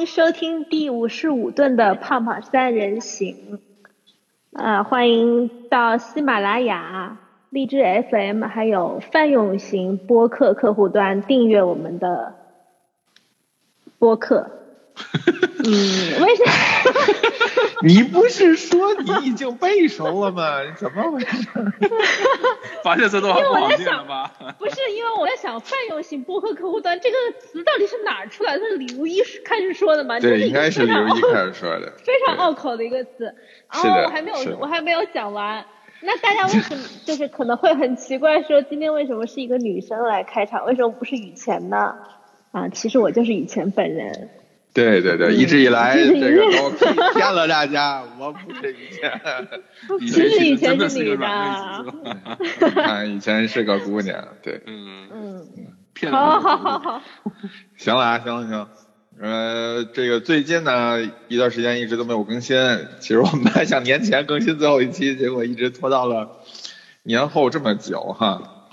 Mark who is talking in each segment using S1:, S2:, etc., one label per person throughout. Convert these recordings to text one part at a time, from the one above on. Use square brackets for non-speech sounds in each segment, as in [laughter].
S1: 迎收听第五十五顿的胖胖三人行，啊，欢迎到喜马拉雅、荔枝 FM 还有泛用型播客客户端订阅我们的播客。[laughs] 嗯，为什么？[laughs]
S2: 你不是说你已经背熟了吗？怎么回事？[laughs]
S3: 发现这段话不好听了吧？
S1: 不是，因为我在想泛用型播客客户端这个词到底是哪儿出来的？是李如一开始说的吗？
S2: 对，应该是李如一开始说的。
S1: 非常拗口的一个词。
S2: 然后。
S1: 我还没有，我还没有讲完。那大家为什么就是可能会很奇怪，说今天为什么是一个女生来开场？为什么不是雨前呢？啊，其实我就是雨前本人。
S2: 对对对，一直以来 [laughs] 这个都骗了大家，[laughs] 我不是以前，
S1: 其实以前
S3: 是
S1: 你
S3: 的，[laughs]
S2: 以前是个姑娘，对，
S3: 嗯。
S1: 嗯，
S3: 骗
S1: 了，好好好好，
S2: 行了啊，行了行，呃，这个最近呢一段时间一直都没有更新，其实我们还想年前更新最后一期，结果一直拖到了年后这么久哈，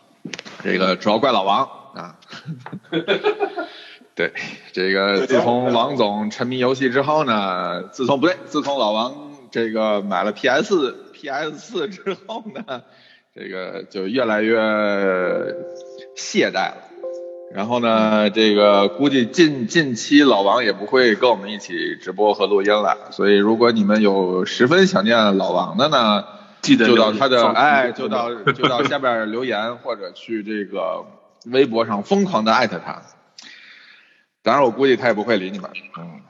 S2: 这个主要怪老王啊。对，这个自从王总沉迷游戏之后呢，自从不对，自从老王这个买了 PS PS 四之后呢，这个就越来越懈怠了。然后呢，这个估计近近期老王也不会跟我们一起直播和录音了。所以如果你们有十分想念老王的呢，
S3: 记得
S2: 就到他的哎，就到就到下边留言或者去这个微博上疯狂的艾特他。当然，我估计他也不会理你们。嗯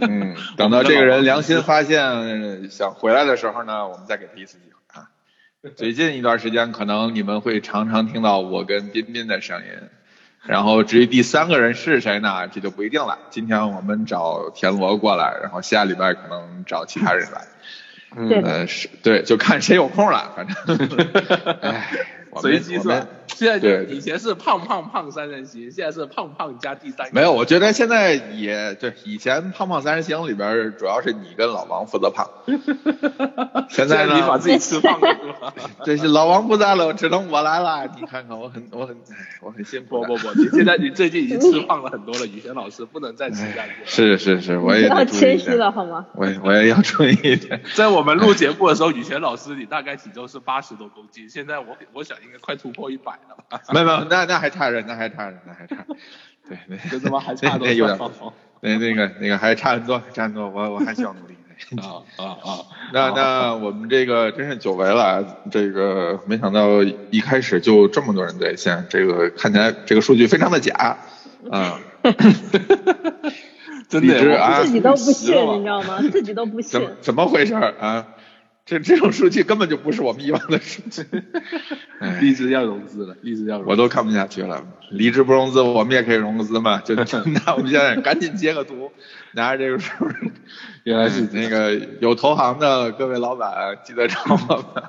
S2: 嗯，[laughs] 等到这个人良心发现想回来的时候呢，我们再给他一次机会啊。[laughs] 最近一段时间，可能你们会常常听到我跟彬彬的声音。然后至于第三个人是谁呢，这就不一定了。今天我们找田螺过来，然后下礼拜可能找其他人来。
S1: 嗯，
S2: 是，对，就看谁有空了，反正。[laughs] 哎，
S3: 随机算。现在就以前是胖胖胖三人行，现在是胖胖加第三。
S2: 没有，我觉得现在也对。以前胖胖三人行里边主要是你跟老王负责胖。[laughs] 现在
S3: 呢？你把自己吃胖了是吧？[laughs]
S2: 这是老王不在了，只能我来了。你看看，我很我很我很辛苦。
S3: 不不不，你现在你最近已经吃胖了很多了，雨轩老师不能再吃下去。
S2: 是是是，我也
S1: 要谦虚了好吗？
S2: 我我也要注意一点。
S3: 在我们录节目的时候，雨轩老师你大概体重是八十多公斤，现在我我想应该快突破一百了吧。[laughs]
S2: 没有没有，那那还差着，那还差着，那还差。[laughs] 对，那
S3: 这他妈还差多
S2: 少？[laughs] 那那个那个还差很多，差很多，我我还需要努力。
S3: 啊啊啊！
S2: 那那我们这个真是久违了，这个没想到一开始就这么多人在线，这个看起来这个数据非常的假啊。
S3: 真的
S2: 啊，
S1: 自己都不信，你知道吗？自己都不信。
S2: 怎怎么回事啊？这这种数据根本就不是我们以往的数据。[laughs] [laughs]
S3: 荔枝要融资了，荔枝要融资，
S2: 我都看不下去了。离职不融资，我们也可以融资嘛？[laughs] 就那我们现在赶紧截个图，拿着这个数。原来是那个有投行的各位老板，记得找我们。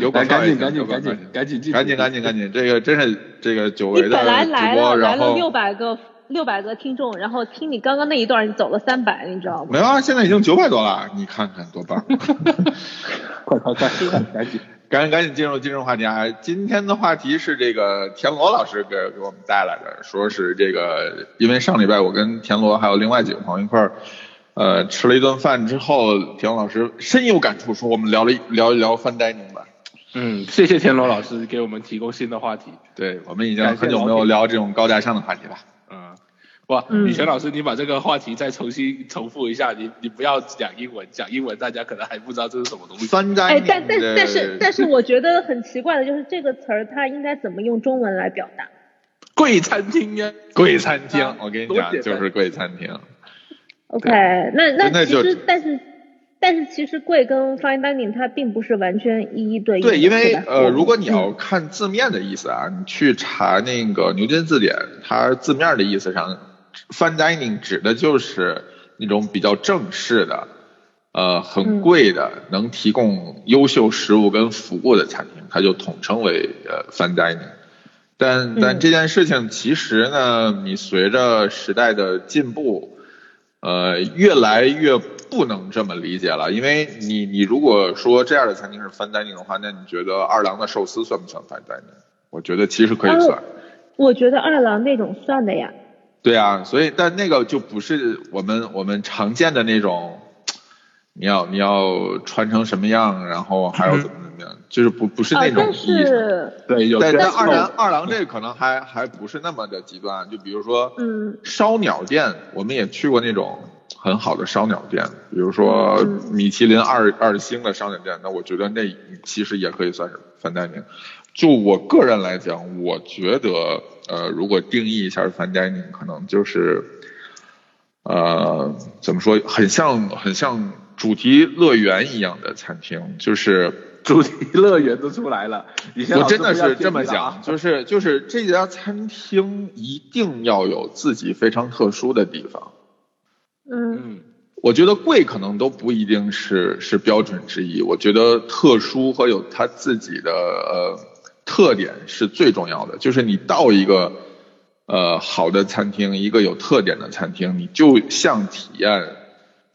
S2: 有
S3: 赶紧赶紧赶紧赶紧
S2: 赶紧赶紧赶紧，这个真是这个久违的
S1: 直播，
S2: 然
S1: 后六百个。六百个听众，然后听你刚刚那一段，你走了三百，你知道吗？
S2: 没有啊，现在已经九百多了，你看看多棒！
S3: 快快快，赶紧
S2: 赶紧赶紧进入进入话题啊！今天的话题是这个田螺老师给给我们带来的，说是这个，因为上礼拜我跟田螺还有另外几个朋友一块儿，呃，吃了一顿饭之后，田螺老师深有感触，说我们聊了聊一聊 fine dining 吧。
S3: 嗯，谢谢田螺老师给我们提供新的话题。
S2: 对我们已经很久没有聊这种高大上的话题了。
S3: 哇，李泉老师，你把这个话题再重新重复一下，你你不要讲英文，讲英文大家可能还不知道这是什么东西。
S2: 三张。
S1: 哎，但但但是但是我觉得很奇怪的就是这个词儿它应该怎么用中文来表达？
S3: 贵餐厅呀，
S2: 贵餐厅，我跟你讲就是贵餐厅。
S1: OK，那那其实但是但是其实贵跟 fine dining 它并不是完全一一对
S2: 应。
S1: 对，
S2: 因为呃，如果你要看字面的意思啊，你去查那个牛津字典，它字面的意思上。Fine dining 指的就是那种比较正式的，呃，很贵的，能提供优秀食物跟服务的餐厅，它就统称为呃 Fine dining。但但这件事情其实呢，你随着时代的进步，呃，越来越不能这么理解了。因为你你如果说这样的餐厅是 Fine dining 的话，那你觉得二郎的寿司算不算 Fine dining？我觉得其实可以算。
S1: 我觉得二郎那种算的呀。
S2: 对啊，所以但那个就不是我们我们常见的那种，你要你要穿成什么样，然后还要怎么怎么样，就是不不是那种意
S1: 思。
S3: 对，有。
S2: 但但二郎二郎这个可能还还不是那么的极端，就比如说，
S1: 嗯，
S2: 烧鸟店，我们也去过那种很好的烧鸟店，比如说米其林二二星的烧鸟店，那我觉得那其实也可以算是 fine dining。就我个人来讲，我觉得。呃，如果定义一下 fine dining，可能就是，呃，怎么说，很像很像主题乐园一样的餐厅，就是 [laughs]
S3: 主题乐园都出来了。
S2: 我真的是这么想，就是就是这家餐厅一定要有自己非常特殊的地方。
S1: 嗯，
S2: 我觉得贵可能都不一定是是标准之一，我觉得特殊和有它自己的呃。特点是最重要的，就是你到一个呃好的餐厅，一个有特点的餐厅，你就像体验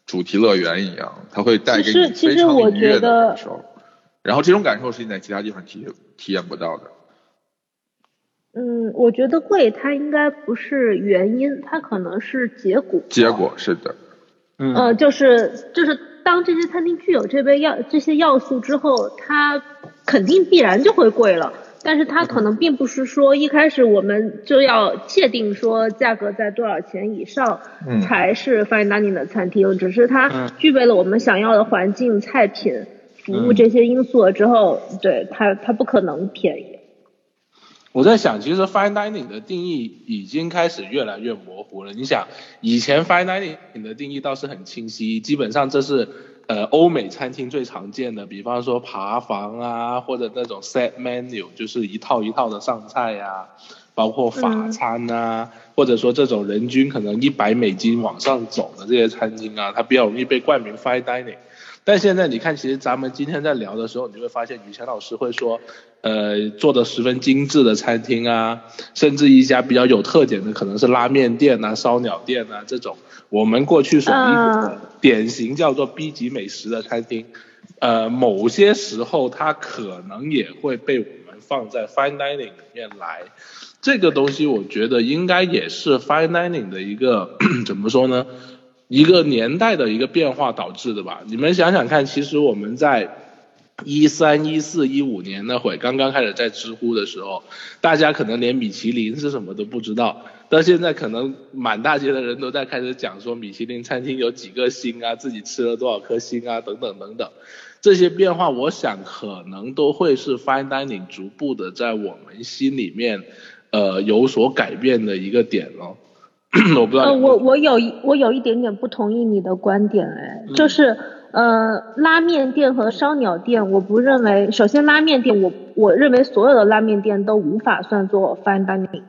S2: 主题乐园一样，它会带给你非常愉悦的感受。然后这种感受是你在其他地方体体验不到的。
S1: 嗯，我觉得贵它应该不是原因，它可能是结果。
S2: 结果是的。
S1: 嗯。呃，就是就是当这些餐厅具有这杯要这些要素之后，它肯定必然就会贵了。但是它可能并不是说一开始我们就要界定说价格在多少钱以上才是 fine dining 的餐厅，只是它具备了我们想要的环境、菜品、服务这些因素了之后，对它它不可能便宜。
S3: 我在想，其实 fine dining 的定义已经开始越来越模糊了。你想，以前 fine dining 的定义倒是很清晰，基本上这是。呃，欧美餐厅最常见的，比方说爬房啊，或者那种 set menu，就是一套一套的上菜呀，包括法餐啊，或者说这种人均可能一百美金往上走的这些餐厅啊，它比较容易被冠名 fine dining。但现在你看，其实咱们今天在聊的时候，你会发现雨前老师会说，呃，做的十分精致的餐厅啊，甚至一家比较有特点的，可能是拉面店啊、烧鸟店啊这种，我们过去所典型叫做 B 级美食的餐厅，呃，某些时候它可能也会被我们放在 fine dining 里面来。这个东西我觉得应该也是 fine dining 的一个 [clears throat] 怎么说呢？一个年代的一个变化导致的吧，你们想想看，其实我们在一三一四一五年那会刚刚开始在知乎的时候，大家可能连米其林是什么都不知道，到现在可能满大街的人都在开始讲说米其林餐厅有几个星啊，自己吃了多少颗星啊，等等等等，这些变化，我想可能都会是 fine dining 逐步的在我们心里面呃有所改变的一个点咯。[coughs] 我不知道。呃，
S1: 我我有一我有一点点不同意你的观点，哎，就是呃拉面店和烧鸟店，我不认为，首先拉面店我我认为所有的拉面店都无法算作 fine dining。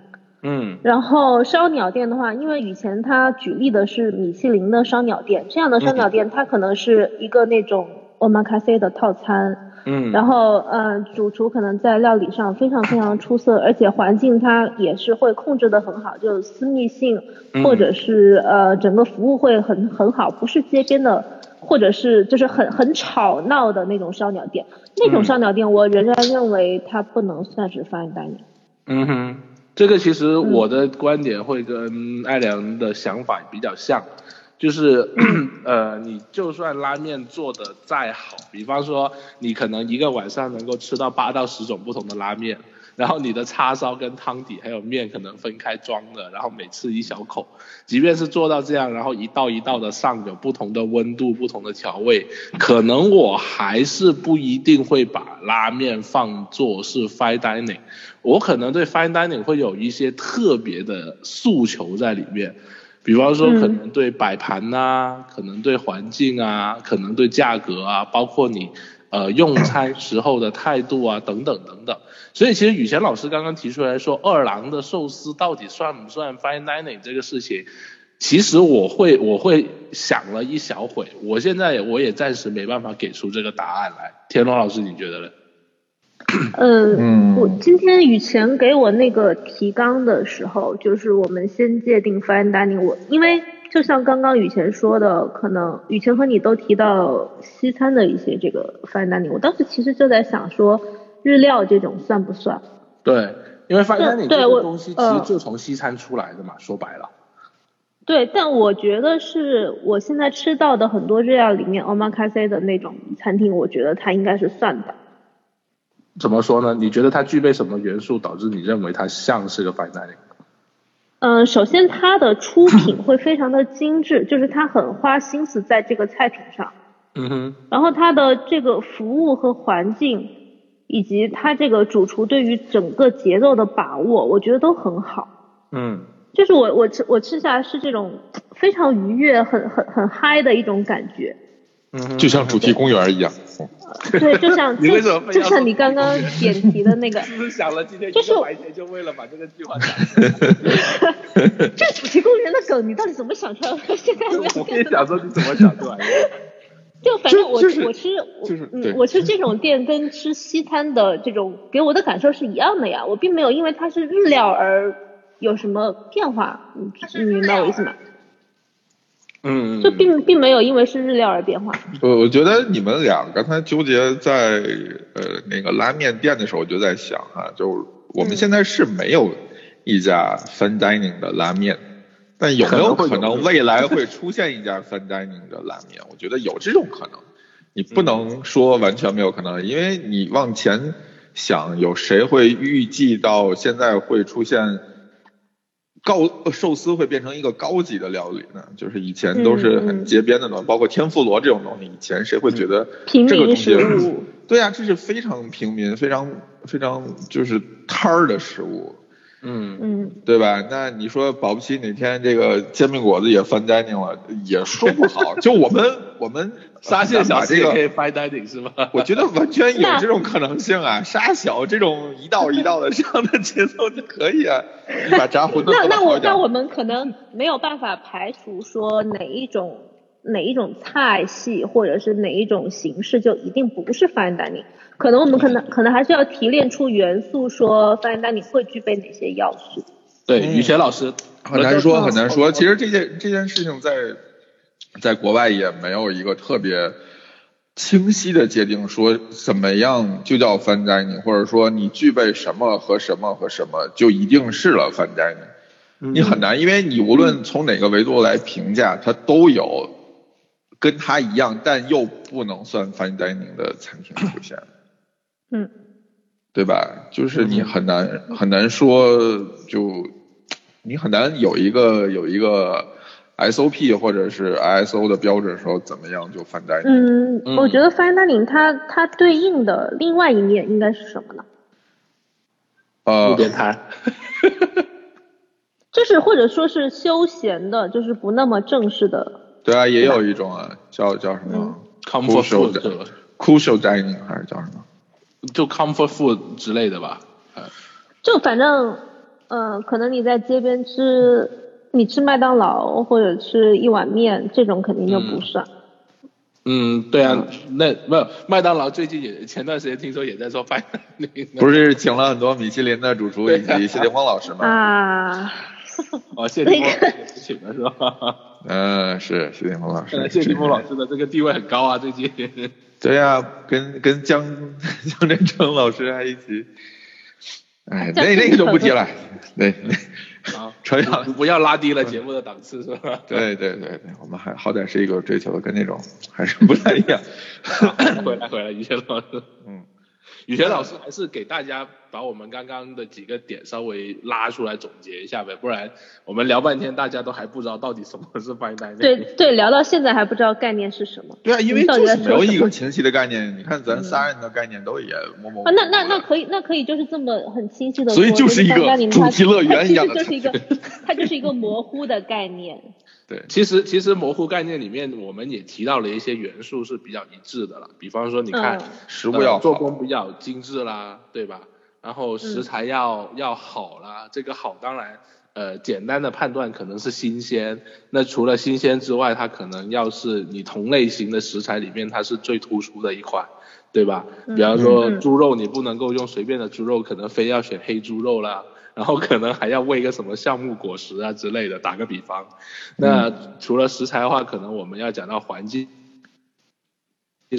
S3: 嗯。
S1: 然后烧鸟店的话，因为以前他举例的是米其林的烧鸟店，这样的烧鸟店它可能是一个那种 omakase 的套餐。
S3: 嗯，
S1: 然后呃，主厨可能在料理上非常非常出色，而且环境它也是会控制的很好，就私密性或者是呃整个服务会很很好，不是街边的，或者是就是很很吵闹的那种烧鸟店，那种烧鸟店我仍然认为它不能算是 fine dining。
S3: 嗯哼，这个其实我的观点会跟艾良的想法比较像。就是 [clears throat] 呃，你就算拉面做的再好，比方说你可能一个晚上能够吃到八到十种不同的拉面，然后你的叉烧跟汤底还有面可能分开装的，然后每次一小口，即便是做到这样，然后一道一道的上有不同的温度、不同的调味，可能我还是不一定会把拉面放作是 fine dining，我可能对 fine dining 会有一些特别的诉求在里面。比方说，可能对摆盘呐，可能对环境啊，可能对价格啊，包括你呃用餐时候的态度啊，等等等等。所以其实雨贤老师刚刚提出来说，二郎的寿司到底算不算 fine dining 这个事情，其实我会我会想了一小会，我现在我也暂时没办法给出这个答案来。田龙老师，你觉得呢？[coughs]
S1: 嗯，我今天雨前给我那个提纲的时候，就是我们先界定 fine dining。我因为就像刚刚雨前说的，可能雨前和你都提到西餐的一些这个 fine dining。我当时其实就在想说，日料这种算不算？
S3: 对，因为 fine dining 这个东西其实就从西餐出来的嘛，说白了。
S1: 对，但我觉得是我现在吃到的很多日料里面，omakase 的那种餐厅，我觉得它应该是算的。
S3: 怎么说呢？你觉得它具备什么元素导致你认为它像是个 fine dining？
S1: 嗯，首先它的出 [clears throat] 品会非常的精致，就是它很花心思在这个菜品上。
S3: 嗯哼。
S1: 然后它的这个服务和环境，以及它这个主厨对于整个节奏的把握，我觉得都很好。
S3: 嗯。
S1: 就是我我吃我吃下来是这种非常愉悦、很很很嗨的一种感觉。
S3: 嗯，
S2: 就像主题公园一样。
S1: 对，就像 [laughs] 就就像你刚刚点题的那个。[laughs]
S3: 是不是想了今天一个白天就为了把这个计划讲？
S1: 这主题公园的梗，你到底怎么想出来的？现在
S3: 我也想说你怎么想出来的。
S1: 就反正我
S2: 我吃
S1: 就是嗯，我吃这种店跟吃西餐的这种给我的感受是一样的呀，我并没有因为它是日料而有什么变化，你明白我意思吗？
S3: 嗯，
S1: 就并并没有因为是日料而变化。
S2: 我我觉得你们俩刚才纠结在呃那个拉面店的时候，我就在想哈，就我们现在是没有一家 fine dining 的拉面，但有没有可能未来会出现一家 fine dining 的拉面？我觉得有这种可能，你不能说完全没有可能，因为你往前想，有谁会预计到现在会出现？高寿司会变成一个高级的料理呢，就是以前都是很街边的东西，包括天妇罗这种东西，以前谁会觉得这个东西？对呀，这是非常平民、非常非常就是摊儿的食物。
S3: 嗯
S1: 嗯，
S2: 对吧？那你说保不齐哪天这个煎饼果子也翻 dining 了，也说不好。[laughs] 就我们我们
S3: 沙县小
S2: 吃也
S3: 可以翻 dining 是吗？
S2: 我觉得完全有这种可能性啊！沙小这种一道一道的这样的节奏就可以啊。你把炸馄饨 [laughs]
S1: 那那我那我们可能没有办法排除说哪一种哪一种菜系或者是哪一种形式就一定不是 fine dining。可能我们可能可能还是要提炼出元素，说 fine dining 会具备哪些要素？
S3: 对，雨雪老师
S2: 很难说，很难说。其实这件这件事情在在国外也没有一个特别清晰的界定，说怎么样就叫 fine dining，或者说你具备什么和什么和什么就一定是了 fine dining。你很难，因为你无论从哪个维度来评价，它都有跟它一样，但又不能算 fine dining 的餐厅出现。
S1: 嗯，
S2: 对吧？就是你很难很难说，就你很难有一个有一个 SOP 或者是 ISO 的标准时候怎么样就翻单。
S1: 嗯，我觉得 fine dining 它它对应的另外一面应该是什么呢？
S2: 呃，
S3: 路边摊。[laughs]
S1: 就是或者说是休闲的，就是不那么正式的。
S2: 对啊，也有一种啊，叫叫什么
S3: ？Comfort food，Crucial
S2: dining 还是叫什么？
S3: 就 comfort food 之类的吧，
S1: 就反正，嗯，可能你在街边吃，你吃麦当劳或者吃一碗面，这种肯定就不算。
S3: 嗯，对啊，那没有麦当劳最近也前段时间听说也在做饭，[laughs]
S2: 不是请了很多米其林的主厨以及谢霆锋老师吗？
S1: 啊，[laughs]
S3: 哦，谢霆锋请了是吧？
S2: 嗯，是谢霆锋老师。
S3: 谢霆锋老师的这个地位很高啊，最近。[laughs]
S2: 对啊，跟跟江江振成老师还一起，哎，[laughs] 那那个就不提了，[laughs] 对，
S3: 好，扯远了，不要拉低了节目的档次，是吧？[laughs]
S2: 对对对对，我们还好歹是一个追求的跟那种还是不太一样。
S3: 回来回来，于谦老师，嗯。雨田老师还是给大家把我们刚刚的几个点稍微拉出来总结一下呗，不然我们聊半天大家都还不知道到底什么是 fine dining。[laughs]
S1: 对对，聊到现在还不知道概念是什么。
S2: 对啊，因为就是没有一个清晰的概念。你看咱仨人的概念都也模模糊糊。
S1: 那那那可以，那可以就是这么很清晰的。
S2: 所以就是一个主题乐园一样的。[laughs]
S1: 就是一个，它就是一个模糊的概念。
S2: 对，
S3: 其实其实模糊概念里面，我们也提到了一些元素是比较一致的了。比方说，你看，
S2: 食物要
S3: 做工比较精致啦，对吧？然后食材要要好啦，这个好当然，呃，简单的判断可能是新鲜。那除了新鲜之外，它可能要是你同类型的食材里面，它是最突出的一款，对吧？比方说猪肉，你不能够用随便的猪肉，可能非要选黑猪肉啦。然后可能还要喂个什么橡木果实啊之类的，打个比方。那除了食材的话，可能我们要讲到环境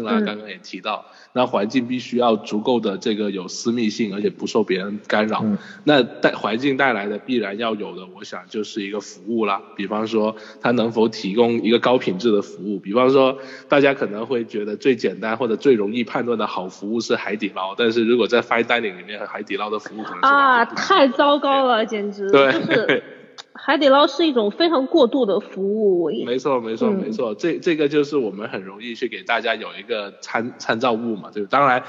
S3: 啦，刚刚也提到，那环境必须要足够的这个有私密性，而且不受别人干扰。那带环境带来的必然要有的，我想就是一个服务啦。比方说，它能否提供一个高品质的服务？比方说，大家可能会觉得最简单或者最容易判断的好服务是海底捞，但是如果在 Fine Dining 里面，海底捞的服务可能
S1: 啊，太糟糕了，简直对。海底捞是一种非常过度的服务，
S3: 没错没错没错，这这个就是我们很容易去给大家有一个参参照物嘛，对当然，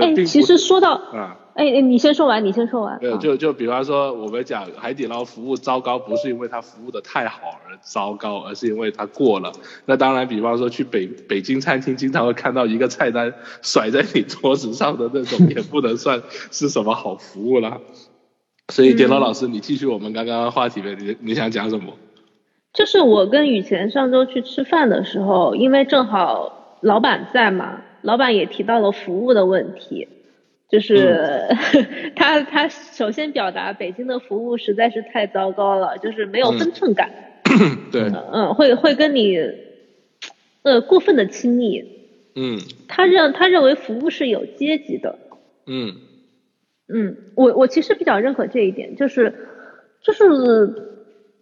S1: 哎，其实说到啊，哎哎，你先说完，你先说完。
S3: 对，就就比方说我们讲海底捞服务糟糕，不是因为它服务的太好而糟糕，而是因为它过了。那当然，比方说去北北京餐厅，经常会看到一个菜单甩在你桌子上的那种，[laughs] 也不能算是什么好服务了。所以，点老老师，你继续我们刚刚话题呗，你你想讲什么？
S1: 就是我跟雨前上周去吃饭的时候，因为正好老板在嘛，老板也提到了服务的问题，就是 [laughs] 他他首先表达北京的服务实在是太糟糕了，就是没有分寸感，
S3: 对，
S1: 嗯，会会跟你呃过分的亲密，
S3: 嗯，
S1: 他认他认为服务是有阶级的，
S3: 嗯。
S1: 嗯，我我其实比较认可这一点，就是就是，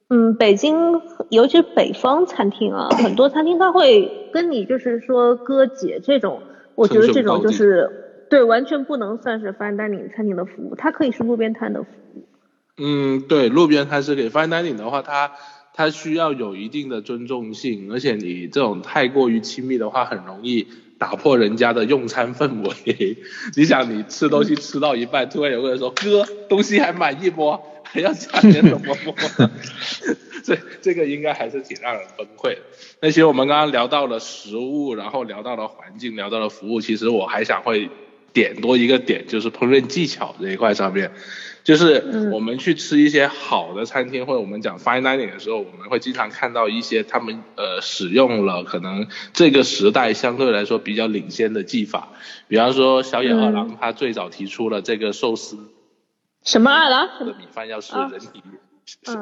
S1: 嗯，北京尤其是北方餐厅啊，很多餐厅他会跟你就是说哥姐这种，我觉得这种就是对，完全不能算是 fine dining 餐厅的服务，它可以是路边摊的服务。
S3: 嗯，对，路边摊是给 fine dining 的话，它它需要有一定的尊重性，而且你这种太过于亲密的话，很容易。打破人家的用餐氛围，你想你吃东西吃到一半，突然有个人说哥东西还满意不？[laughs] 还要加点什么不？[laughs] 这这个应该还是挺让人崩溃。那其实我们刚刚聊到了食物，然后聊到了环境，聊到了服务，其实我还想会点多一个点，就是烹饪技巧这一块上面。就是我们去吃一些好的餐厅，或者我们讲 fine dining 的时候，我们会经常看到一些他们呃使用了可能这个时代相对来说比较领先的技法，比方说小野二郎他最早提出了这个寿司，
S1: 什么二郎？
S3: 的米饭要是人体，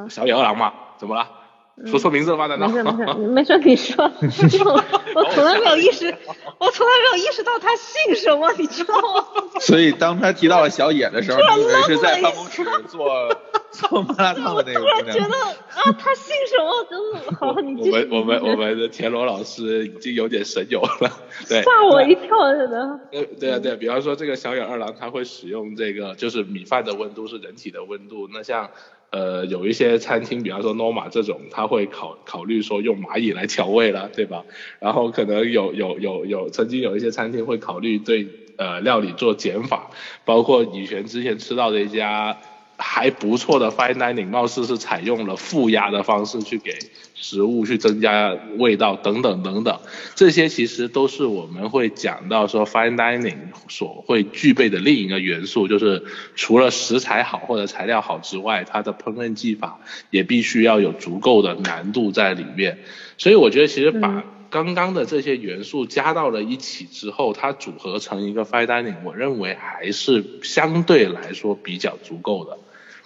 S3: 小野二郎嘛，怎么了？说错名字了吧？难道？
S1: 没事没事，没事 [laughs] 你说。我从来没有意识，我从来没有意识到他姓什么，你知道吗？[laughs]
S2: 所以当他提到了小野的时候，以为是在办公室做 [laughs] 做麻辣烫的那个。
S1: 突然觉得啊，他姓什么？真的好。我
S3: 们我们我们的田螺老师已经有点神游了，对。
S1: 吓我一跳，真的。
S3: 对对啊对，比方说这个小野二郎，他会使用这个，就是米饭的温度是人体的温度，那像。呃，有一些餐厅，比方说 Norma 这种，他会考考虑说用蚂蚁来调味了，对吧？然后可能有有有有，曾经有一些餐厅会考虑对呃料理做减法，包括以前之前吃到的一家。还不错的 fine dining，貌似是采用了负压的方式去给食物去增加味道等等等等，这些其实都是我们会讲到说 fine dining 所会具备的另一个元素，就是除了食材好或者材料好之外，它的烹饪技法也必须要有足够的难度在里面。所以我觉得其实把刚刚的这些元素加到了一起之后，它组合成一个 fine dining，我认为还是相对来说比较足够的。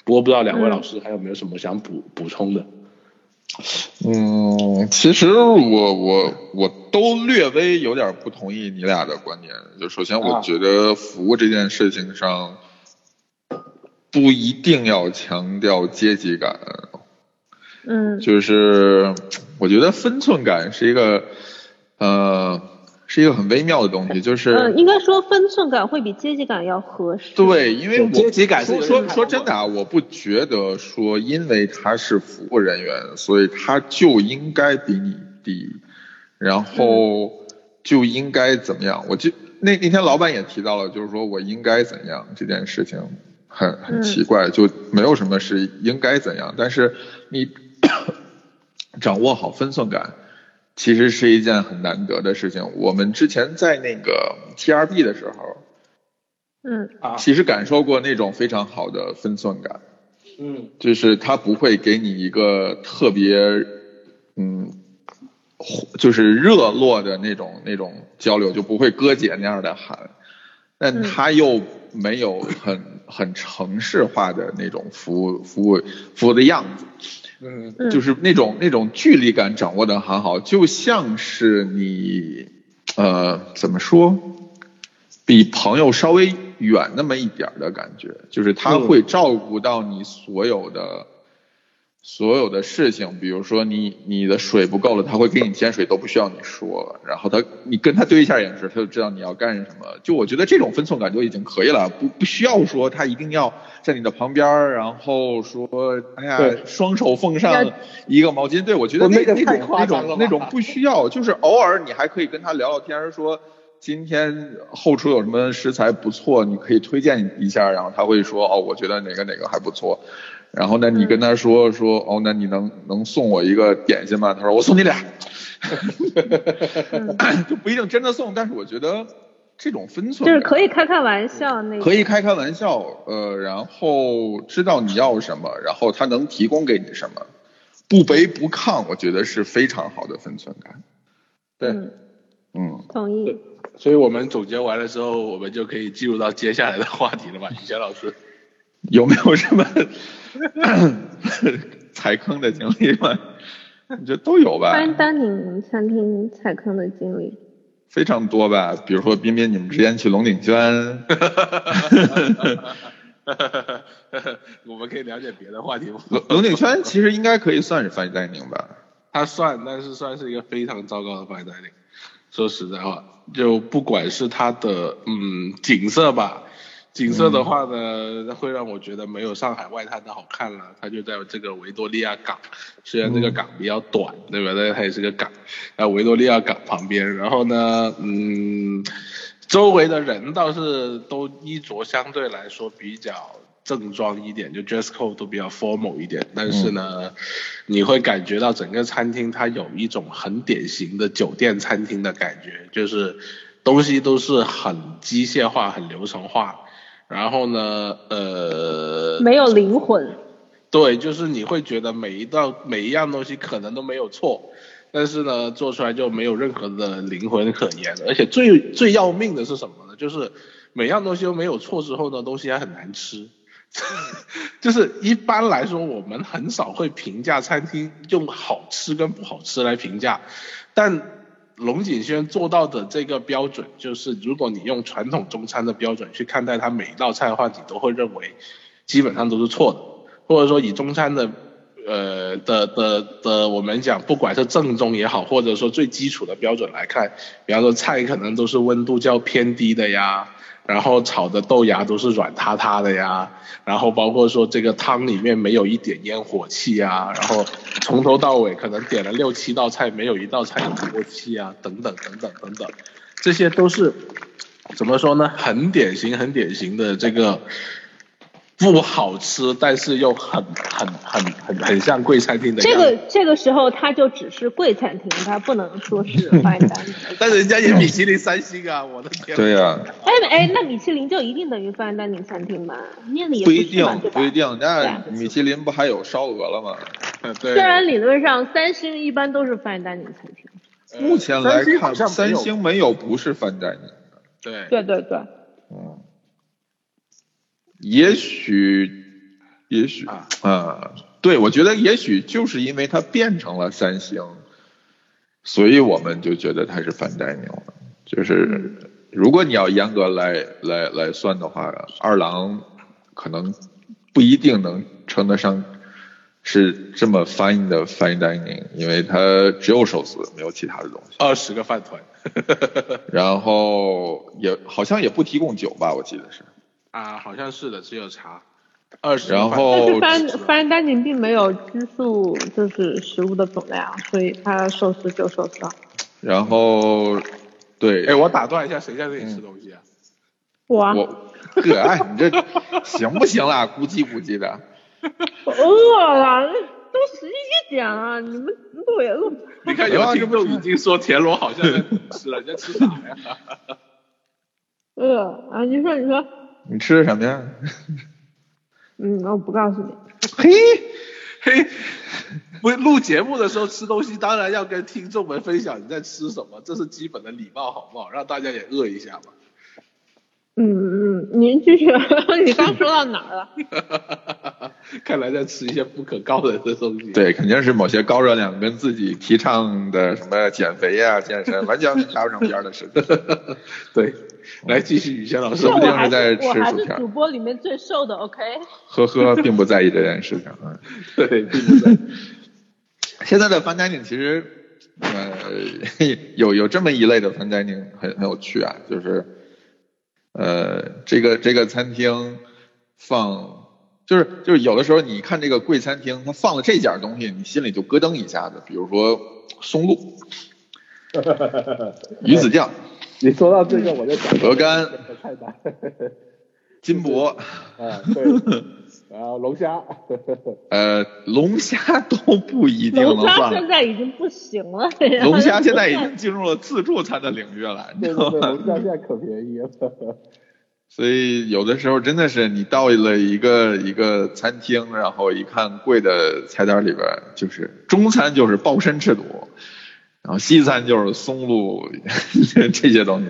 S3: 不过不知道两位老师还有没有什么想补补充的？
S2: 嗯，其实我我我都略微有点不同意你俩的观点。就首先，我觉得服务这件事情上不一定要强调阶级感。
S1: 嗯，
S2: 就是我觉得分寸感是一个呃。是一个很微妙的东西，就是
S1: 嗯，应该说分寸感会比阶级感要合适。
S2: 对，因为
S3: 阶级感
S2: 说说说真的啊，我不觉得说因为他是服务人员，所以他就应该比你低，然后就应该怎么样？我就那那天老板也提到了，就是说我应该怎样这件事情很很奇怪，就没有什么是应该怎样，但是你 [coughs] 掌握好分寸感。其实是一件很难得的事情。我们之前在那个 T R B 的时候，
S1: 嗯。
S3: 啊，
S2: 其实感受过那种非常好的分寸感，
S3: 嗯，
S2: 就是他不会给你一个特别，嗯，就是热络的那种那种交流，就不会哥姐那样的喊，但他又没有很很城市化的那种服务服务服务的样子。
S3: 嗯，
S2: 就是那种那种距离感掌握的很好，就像是你呃，怎么说？比朋友稍微远那么一点儿的感觉，就是他会照顾到你所有的。所有的事情，比如说你你的水不够了，他会给你添水，都不需要你说。然后他你跟他对一下眼神，他就知道你要干什么。就我觉得这种分寸感就已经可以了，不不需要说他一定要在你的旁边，然后说哎呀双手奉上一个毛巾。对我觉得那那种那种那种不需要，就是偶尔你还可以跟他聊聊天，说今天后厨有什么食材不错，你可以推荐一下。然后他会说哦，我觉得哪个哪个还不错。然后呢，你跟他说说哦，那你能能送我一个点心吗？他说我送你俩，[laughs] 就不一定真的送，但是我觉得这种分寸
S1: 就是可以开开玩笑那
S2: 可以开开玩笑，呃，然后知道你要什么，然后他能提供给你什么，不卑不亢，我觉得是非常好的分寸感。对，嗯，
S1: 同意。
S3: 所以我们总结完了之后，我们就可以进入到接下来的话题了吧，于谦老师。
S2: 有没有什么 [laughs] 踩坑的经历吗？你觉得都有吧？
S1: 欢迎丹宁餐厅踩坑的经历。
S2: 非常多吧，比如说彬彬，你们之前去龙井轩。[laughs]
S3: 我们可以了解别的话题吗？
S2: 龙龙井轩其实应该可以算是 fine dining 吧？
S3: 它算，但是算是一个非常糟糕的 fine dining。说实在话，就不管是它的嗯景色吧。景色的话呢，会让我觉得没有上海外滩的好看了。它就在这个维多利亚港，虽然这个港比较短，对吧？但是它也是个港，在维多利亚港旁边。然后呢，嗯，周围的人倒是都衣着相对来说比较正装一点，就 dress code 都比较 formal 一点。但是呢，你会感觉到整个餐厅它有一种很典型的酒店餐厅的感觉，就是东西都是很机械化、很流程化。然后呢，呃，
S1: 没有灵魂。
S3: 对，就是你会觉得每一道每一样东西可能都没有错，但是呢，做出来就没有任何的灵魂可言。而且最最要命的是什么呢？就是每样东西都没有错之后呢，东西还很难吃。[laughs] 就是一般来说，我们很少会评价餐厅用好吃跟不好吃来评价，但。龙井轩做到的这个标准，就是如果你用传统中餐的标准去看待它每一道菜的话，你都会认为基本上都是错的。或者说以中餐的呃的的的我们讲，不管是正宗也好，或者说最基础的标准来看，比方说菜可能都是温度较偏低的呀。然后炒的豆芽都是软塌塌的呀，然后包括说这个汤里面没有一点烟火气呀，然后从头到尾可能点了六七道菜，没有一道菜有锅气啊，等等等等等等，这些都是怎么说呢？很典型很典型的这个。不好吃，但是又很很很很很像贵餐厅的。
S1: 这个这个时候，它就只是贵餐厅，它不能说是 [laughs] fine dining。
S3: 但人家也米其林三星啊，我的天！
S2: 对呀。
S1: 哎哎，那米其林就一定等于 fine dining 餐厅吗？那里
S2: 不一定，不一定。那米其林不还有烧鹅了吗？
S3: 对。
S1: 虽然理论上三星一般都是 fine dining 餐厅。
S2: 目前来看，三星没有不是 fine dining
S3: 对。
S1: 对对对。
S2: 嗯。也许，也许啊，对，我觉得也许就是因为它变成了三星，所以我们就觉得它是反代牛了。就是如果你要严格来来来算的话，二郎可能不一定能称得上是这么 fine 的 fine dining，因为它只有寿司，没有其他的东西。
S3: 二十个饭团，[laughs] [laughs]
S2: 然后也好像也不提供酒吧，我记得是。
S3: 啊，好像是的，只有茶，二十。
S2: 然后，
S1: 但是翻翻单宁并没有拘束，就是食物的种类啊，所以它寿司就寿司。
S2: 然后，对，
S3: 哎，我打断一下，谁在这里吃东西啊？
S1: 我。
S2: 我，可爱，你这行不行啦？咕叽咕叽的。[laughs]
S1: 我饿了，都十一点了，你们饿也饿。
S3: 你看有听众已经说田螺好像在吃了，你在吃啥呀？[laughs]
S1: 饿啊！你说，你说。
S2: 你吃的什么呀？[laughs]
S1: 嗯，我不告诉你。
S3: 嘿，嘿，不录节目的时候吃东西，当然要跟听众们分享你在吃什么，这是基本的礼貌，好不好？让大家也饿一下嘛。
S1: 嗯嗯，您继续，[laughs] 你刚说到哪儿了？[laughs]
S4: 看来在吃一些不可告人的东西。
S2: 对，肯定是某些高热量跟自己提倡的什么减肥呀、健身完全搭不上边的事情。
S4: 对，来继续宇轩老师
S2: 说。不定是在吃
S1: 我还是
S2: 薯片
S1: 主播里面最瘦的，OK？[laughs]
S2: 呵呵，并不在意这件事情。嗯，
S4: 对，并不在意。
S2: 现在的 fine dining 其实，呃，有有这么一类的 fine dining 很很有趣啊，就是，呃，这个这个餐厅放，就是就是有的时候你看这个贵餐厅，它放了这件东西，你心里就咯噔一下子，比如说松露、[laughs] 鱼子酱、
S3: 你说到这个，我就想
S2: 鹅肝、
S3: 菜单。[laughs]
S2: 金箔，
S3: 啊，对，[laughs] 然后龙虾，
S2: 呃，龙虾都不一定
S1: 龙虾
S2: 能放。
S1: 现在已经不行了，[laughs]
S2: 龙虾现在已经进入了自助餐的领域了，
S3: 对对对，龙虾现在可便宜了。
S2: 所以有的时候真的是你到了一个一个餐厅，然后一看贵的菜单里边，就是中餐就是鲍参翅肚，然后西餐就是松露这些东西。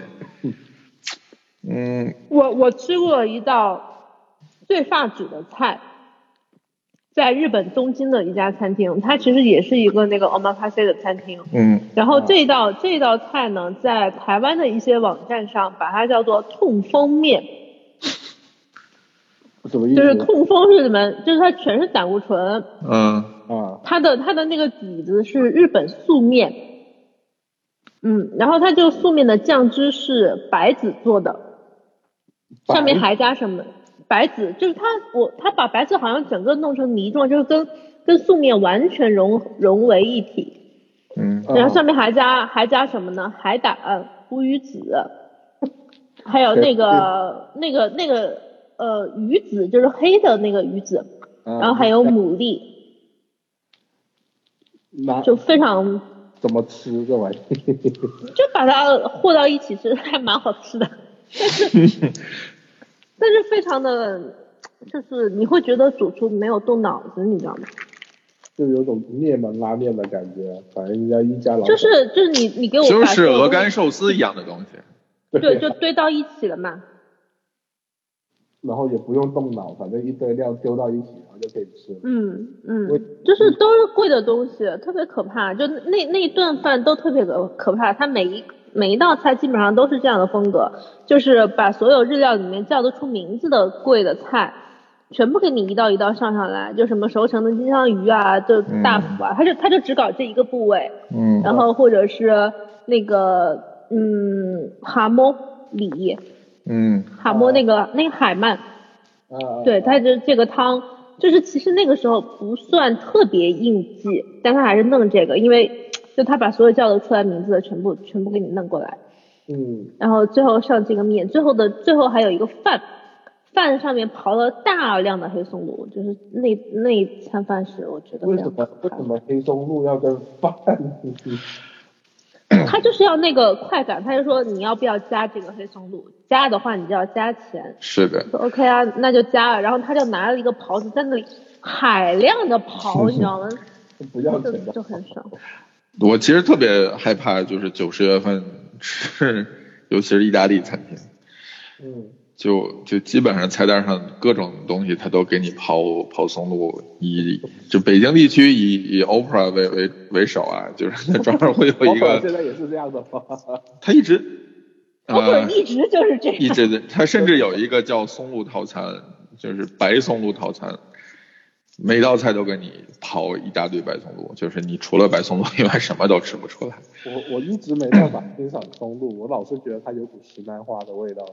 S2: 嗯，
S1: 我我吃过一道最发指的菜，在日本东京的一家餐厅，它其实也是一个那个 omakase 的餐厅。
S2: 嗯，
S1: 然后这道这道菜呢，在台湾的一些网站上把它叫做痛风面，
S3: 什么意思？
S1: 就是痛风是什么？就是它全是胆固醇，
S2: 嗯，
S3: 啊，
S1: 它的它的那个底子是日本素面，嗯，然后它就素面的酱汁是白子做的，上面还加什么？白子就是它，我它把白子好像整个弄成泥状，就是跟跟素面完全融融为一体，
S2: 嗯，
S1: 然后上面还加还加什么呢？海胆、乌鱼子，还有那个那个那个呃鱼子，就是黑的那个鱼子，
S3: 然
S1: 然后还有牡蛎，就非常
S3: 怎么吃这玩意？[laughs]
S1: 就把它和到一起吃，还蛮好吃的，但 [laughs] 是但是非常的，就是你会觉得主厨没有动脑子，你知道吗？
S3: 就有种灭门拉面的感觉，反正人家一家老
S1: 就是就是你你给我
S2: 就是鹅肝寿司一样的东西。
S1: 对 [laughs] 就堆到一起了嘛。
S3: 然后也不用动脑，反正一堆料丢到一起，可以吃。
S1: 嗯嗯
S3: 我，
S1: 就是都是贵的东西，特别可怕。就那那一顿饭都特别可可怕，它每一每一道菜基本上都是这样的风格，就是把所有日料里面叫得出名字的贵的菜，全部给你一道一道上上来，就什么熟成的金枪鱼啊，就大腹啊，他就他就只搞这一个部位，
S2: 嗯
S1: 然后或者是那个嗯蛤蟆里，
S2: 嗯
S1: 蛤蟆那个那个海鳗。
S3: 啊，
S1: 对，它就这个汤，就是其实那个时候不算特别应季，但他还是弄这个，因为就他把所有叫得出来名字的全部全部给你弄过来，
S3: 嗯，
S1: 然后最后上这个面，最后的最后还有一个饭，饭上面刨了大量的黑松露，就是那那一餐饭是我觉得
S3: 为什么为什，么黑松露要跟饭？
S1: 他就是要那个快感，他就说你要不要加这个黑松露，加的话你就要加钱，
S2: 是的，
S1: 说 OK 啊，那就加了，然后他就拿了一个刨子在那里海量的刨，你知道吗？[laughs]
S3: 不要
S1: 就
S3: 钱的
S1: 就很爽。
S2: 我其实特别害怕，就是九十月份吃，[laughs] 尤其是意大利餐厅，
S3: 嗯，
S2: 就就基本上菜单上各种东西，它都给你抛抛松露。以就北京地区以以 Opera 为为为首啊，就是它专门会有一个，
S3: 现在也是这样的吗？[laughs]
S2: 它一直呃
S1: 一直就是这样。
S2: 一直的，它甚至有一个叫松露套餐，就是白松露套餐。每道菜都给你刨一大堆白松露，就是你除了白松露以外什么都吃不出来。
S3: 我我一直没办法欣赏松露，我老是觉得它有股石楠花的味道。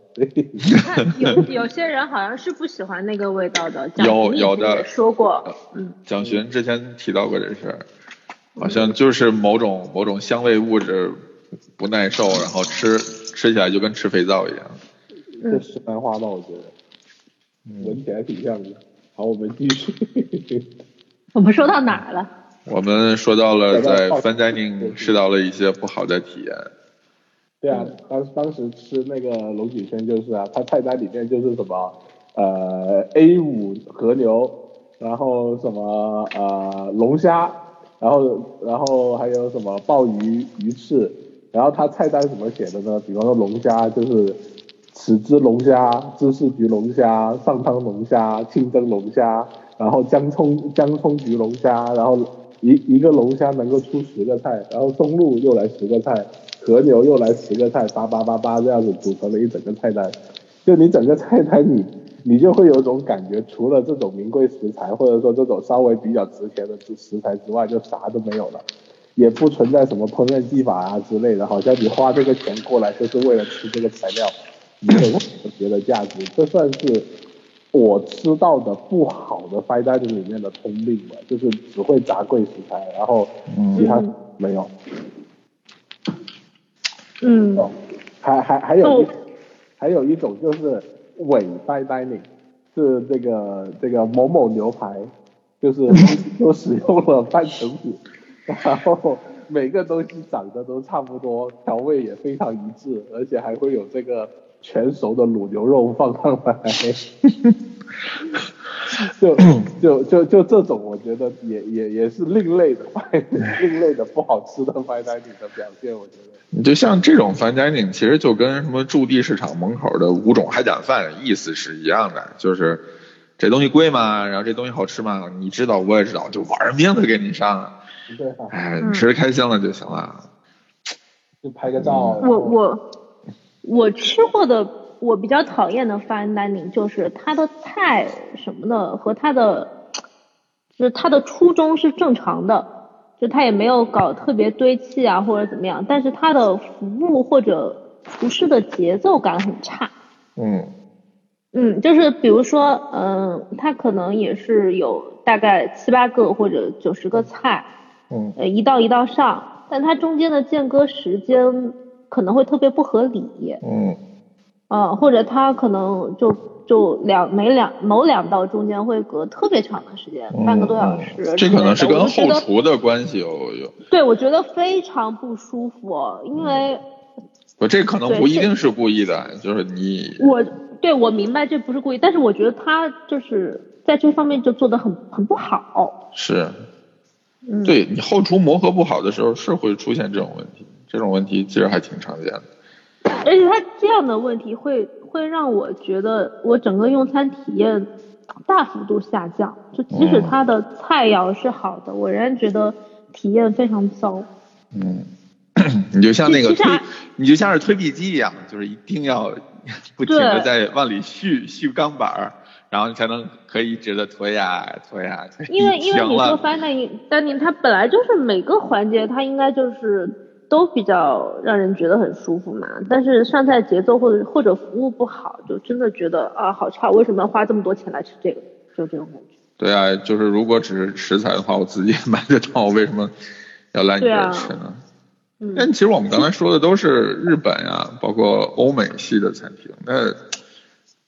S1: 有有些人好像是不喜欢那个味道的，
S2: 有有的
S1: 说过，嗯，
S2: 蒋勋之前提到过这事儿，好像就是某种某种香味物质不耐受，然后吃吃起来就跟吃肥皂一样。
S1: 嗯
S3: 这石楠花吧，我觉得闻起来挺像的。好，我们继续。[laughs]
S1: 我们说到哪儿了？
S2: 我们说到了在 fine dining 吃到了一些不好的体验，
S3: 对啊，当当时吃那个龙井轩就是啊，它菜单里面就是什么呃 A 五和牛，然后什么呃龙虾，然后然后还有什么鲍鱼鱼翅，然后它菜单怎么写的呢？比方说龙虾就是豉汁龙虾、芝士焗龙虾、上汤龙虾、清蒸龙虾，然后姜葱姜葱焗龙虾，然后一一个龙虾能够出十个菜，然后松露又来十个菜，和牛又来十个菜，八八八八这样子组成了一整个菜单。就你整个菜单你你就会有种感觉，除了这种名贵食材或者说这种稍微比较值钱的食材之外，就啥都没有了。也不存在什么烹饪技法啊之类的，好像你花这个钱过来就是为了吃这个材料，没有特别的价值。这算是我吃到的不好的 fine dining 里面的通病吧，就是只会砸贵食材，然后其他没有。
S1: 嗯，
S3: 还还还有一还有一种就是伪 fine dining，是这个这个某某牛排，就是 [laughs] 都使用了半成品。然后每个东西长得都差不多，调味也非常一致，而且还会有这个全熟的卤牛肉放上来，[laughs] 就就就就这种，我觉得也也也是另类的，另类的不好吃的 fine dining 的表现，我觉得。
S2: 你就像这种 fine dining，其实就跟什么驻地市场门口的五种海胆饭意思是一样的，就是这东西贵吗？然后这东西好吃吗？你知道，我也知道，就玩命的给你上。
S3: 对，
S2: 哎，你吃的开心了就行了，
S3: 就拍个照。
S1: 我我我吃过的，我比较讨厌的 fine dining 就是它的菜什么的和它的，就是它的初衷是正常的，就它也没有搞特别堆砌啊或者怎么样，但是它的服务或者厨师的节奏感很差。
S2: 嗯。
S1: 嗯，就是比如说，嗯，它可能也是有大概七八个或者九十个菜。
S2: 嗯，
S1: 呃，一道一道上，但它中间的间隔时间可能会特别不合理。
S2: 嗯，
S1: 啊，或者他可能就就两每两某两道中间会隔特别长的时间，半个多小时。
S2: 这可能是跟后厨的关系有有。
S1: 对，我觉得非常不舒服，因为
S2: 我，这可能不一定是故意的，就是你
S1: 我对我明白这不是故意，但是我觉得他就是在这方面就做的很很不好。
S2: 是。对你后厨磨合不好的时候是会出现这种问题，这种问题其实还挺常见的。
S1: 而且他这样的问题会会让我觉得我整个用餐体验大幅度下降，就即使他的菜肴是好的，我仍然觉得体验非常糟。
S2: 嗯，[coughs] 你就像那个推，你就像是推币机一样，就是一定要 [laughs] 不停的在往里续续钢板儿。然后你才能可以一直的推呀推呀拖。
S1: 因为因为你说 fine dining，它本来就是每个环节它应该就是都比较让人觉得很舒服嘛，但是上菜节奏或者或者服务不好，就真的觉得啊好差，为什么要花这么多钱来吃这个？就这种感觉。
S2: 对啊，就是如果只是食材的话，我自己买得到，我为什么要来你这吃呢？
S1: 嗯。
S2: 但其实我们刚才说的都是日本呀，包括欧美系的餐厅，那。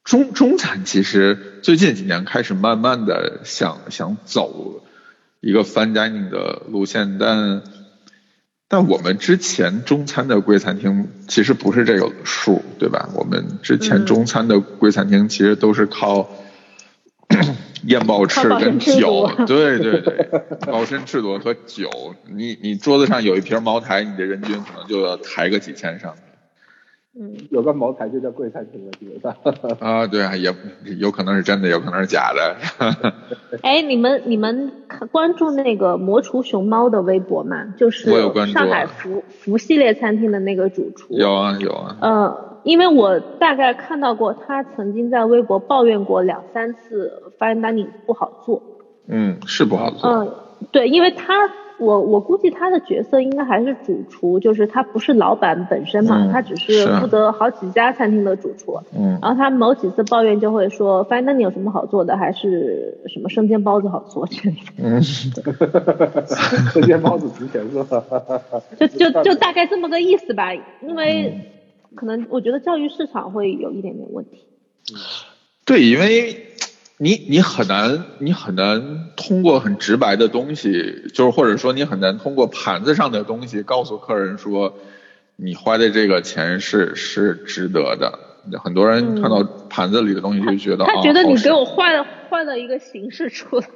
S2: 中中餐其实最近几年开始慢慢的想想走一个 fine dining 的路线，但但我们之前中餐的贵餐厅其实不是这个数，对吧？我们之前中餐的贵餐厅其实都是靠 [clears throat] 燕鲍翅跟酒，对对对，保身赤裸和酒。你你桌子上有一瓶茅台，你的人均可能就要抬个几千上。
S1: 嗯，
S3: 有个茅台就叫贵餐厅了，基本上。
S2: 啊，对啊，也有可能是真的，有可能是假的。[laughs]
S1: 哎，你们你们关注那个魔厨熊猫的微博吗？就是上海福福系列餐厅的那个主厨。
S2: 有啊有啊。
S1: 嗯，因为我大概看到过他曾经在微博抱怨过两三次 fine dining 不好做。
S2: 嗯，是不好做。
S1: 嗯，对，因为他。我我估计他的角色应该还是主厨，就是他不是老板本身嘛，他只是负责好几家餐厅的主厨。
S2: 嗯。
S1: 然后他某几次抱怨就会说，反正那你有什么好做的？还是什么生煎包子好做之类的。
S2: 嗯。[laughs]
S3: 生煎包子值钱是吧？
S1: 就就 [laughs] 就大概这么个意思吧，因为可能我觉得教育市场会有一点点问题。
S2: 对，因为。你你很难，你很难通过很直白的东西，就是或者说你很难通过盘子上的东西告诉客人说，你花的这个钱是是值得的。很多人看到盘子里的东西就觉得，
S1: 他觉得你给我换了换了一个形式出来。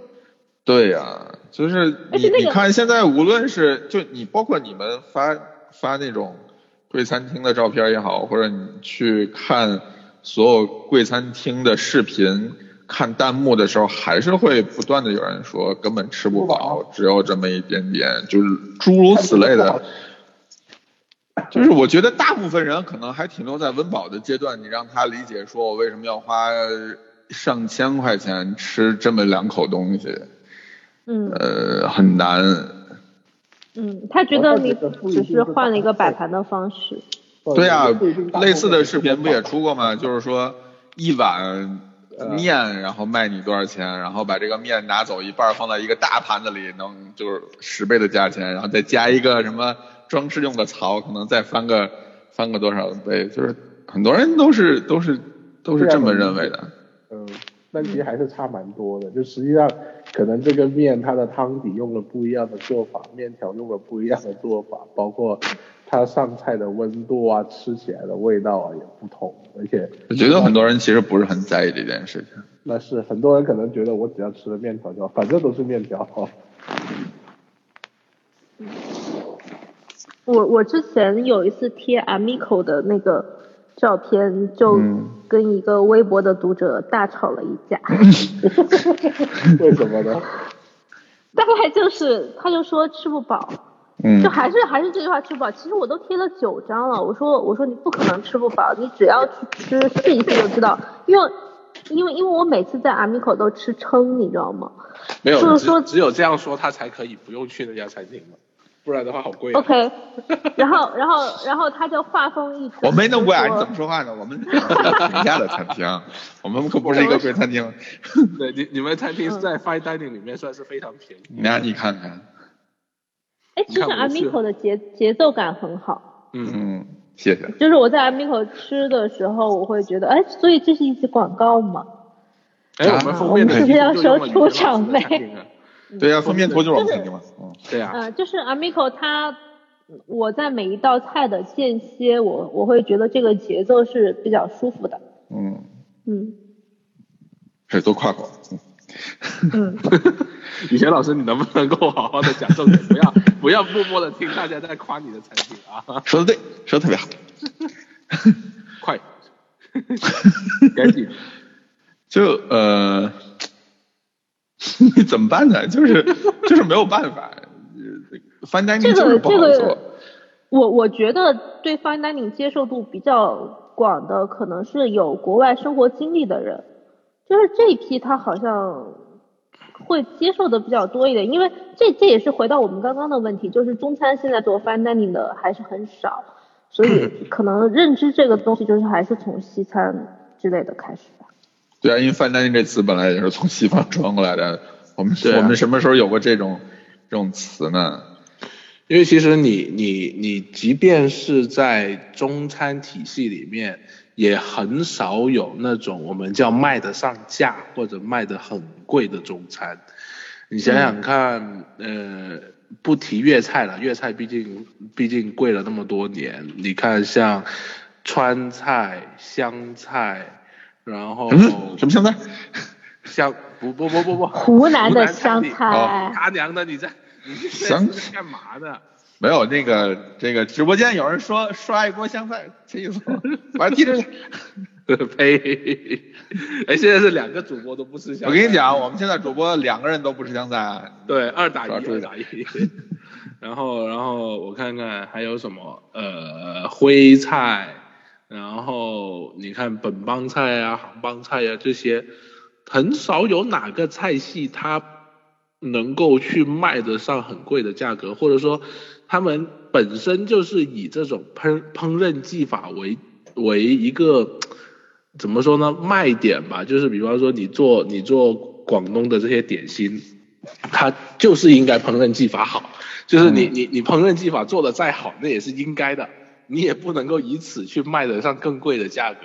S2: 对呀，就是你你看现在无论是就你包括你们发发那种贵餐厅的照片也好，或者你去看所有贵餐厅的视频。看弹幕的时候，还是会不断的有人说根本吃不饱，只有这么一点点，就是诸如此类的。就是我觉得大部分人可能还停留在温饱的阶段，你让他理解说我为什么要花上千块钱吃这么两口东西，
S1: 嗯
S2: 呃，很难。
S1: 嗯，他觉得你只是换了一个摆盘的方式。
S2: 对呀、类似的视频不也出过吗？就是说一碗面，然后卖你多少钱，然后把这个面拿走一半放在一个大盘子里，能就是十倍的价钱，然后再加一个什么装饰用的槽，可能再翻个翻个多少倍，就是很多人都是都是都是这么认为的。
S5: 嗯，但其实还是差蛮多的。就实际上，可能这个面它的汤底用了不一样的做法，面条用了不一样的做法，包括它上菜的温度啊，吃起来的味道啊也不同。而且
S2: 我觉得很多人其实不是很在意这件事情。
S5: 那是很多人可能觉得我只要吃了面条就好，反正都是面条。
S1: 我我之前有一次贴 Amico 的那个照片，就
S2: 嗯
S1: 跟一个微博的读者大吵了一架。[laughs]
S5: 为什么呢？
S1: 大概就是他就说吃不饱，
S2: 嗯
S1: 就还是还是这句话吃不饱。其实我都贴了九张了，我说我说你不可能吃不饱，你只要去吃试一试就知道。因为因为因为我每次在 Amico 都吃撑，你知道吗
S3: 没有，
S1: 就是说
S3: 只只有这样说他才可以不用去那家餐厅嘛，不然的话好贵、啊。
S1: ？OK，[laughs] 然后然后然后他就话锋一转，
S2: 我没那么贵啊，你怎么说话呢？我们是平价的餐厅，我们可不是一个贵餐厅。[laughs]
S3: 对，你你们餐厅是在 fine dining 里面算是非常便宜。
S2: 那你看看，
S1: 哎，其实
S3: 你看我是
S1: Amico 的节节奏感很好。
S3: 嗯，
S2: 嗯，谢谢。
S1: 就是我在 Amico 吃的时候，我会觉得，哎，所以这是一集广告吗？
S3: 哎，我们封面
S1: 是不是要收出场费 [laughs]
S2: 对呀、封面图就是我们餐厅嘛。嗯，
S3: 对啊，
S1: 呃，就是 Amico 它，我在每一道菜的间歇，我我会觉得这个节奏是比较舒服的。
S2: 嗯，
S1: 嗯
S2: 是多夸夸。嗯
S1: 嗯，[laughs]
S3: 雨贤老师，你能不能够好好的讲重点，不要不要默默的听大家在夸你的产品啊，
S2: 说的对，说的特别好。[laughs]
S3: 快，赶紧，
S2: 就呃，[laughs] 你怎么办呢？就是就是没有办法，翻单
S1: 这个
S2: 就是不好
S1: 这
S2: 做。
S1: 个，我我觉得对 fine dining 接受度比较广的，可能是有国外生活经历的人，就是这一批他好像会接受的比较多一点，因为这这也是回到我们刚刚的问题，就是中餐现在做 fine dining 的还是很少，所以 [laughs] 可能认知这个东西就是还是从西餐之类的开始吧。
S2: 对啊，因为 fine dining 这词本来也是从西方传过来的。我们、
S3: 对啊
S2: 我们什么时候有过这种这种词呢？
S3: 因为其实你你你即便是在中餐体系里面，也很少有那种我们叫卖得上价或者卖得很贵的中餐。你想想看，呃，不提粤菜了，粤菜毕竟毕竟贵了那么多年。你看像川菜、湘菜，然后
S2: 什么什么香菜？
S3: 湘不不不不不，
S1: 湖南的湘
S3: 菜他娘的，你在你
S2: 香
S3: 这是干嘛呢？
S2: 没有那个这个直播间有人说刷一锅香菜，气死我了！我要踢出去。
S3: 呸！哎，现在是两个主播都不吃香菜。
S2: 我跟你讲，我们现在主播两个人都不吃香菜啊。
S3: 对，二打一，二打一。然后，然后我看看还有什么，呃，徽菜，然后你看本帮菜啊、杭帮菜啊这些，很少有哪个菜系它能够去卖得上很贵的价格，或者说他们本身就是以这种烹烹饪技法为为一个怎么说呢卖点吧，就是比方说你做你做广东的这些点心，它就是应该烹饪技法好，就是你你你烹饪技法做的再好，那也是应该的，你也不能够以此去卖得上更贵的价格。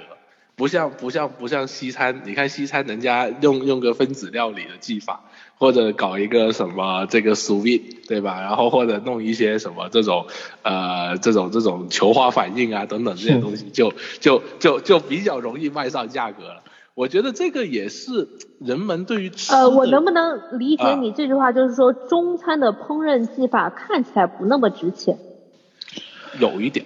S3: 不像不像不像西餐，你看西餐人家用用个分子料理的技法，或者搞一个什么这个 sous vide 对吧？然后或者弄一些什么这种呃这种这种球化反应啊等等这些东西，就就就就比较容易卖上价格了。我觉得这个也是人们对于吃
S1: 呃，我能不能理解
S3: 啊
S1: 你这句话，就是说中餐的烹饪技法看起来不那么值钱？
S3: 有一点，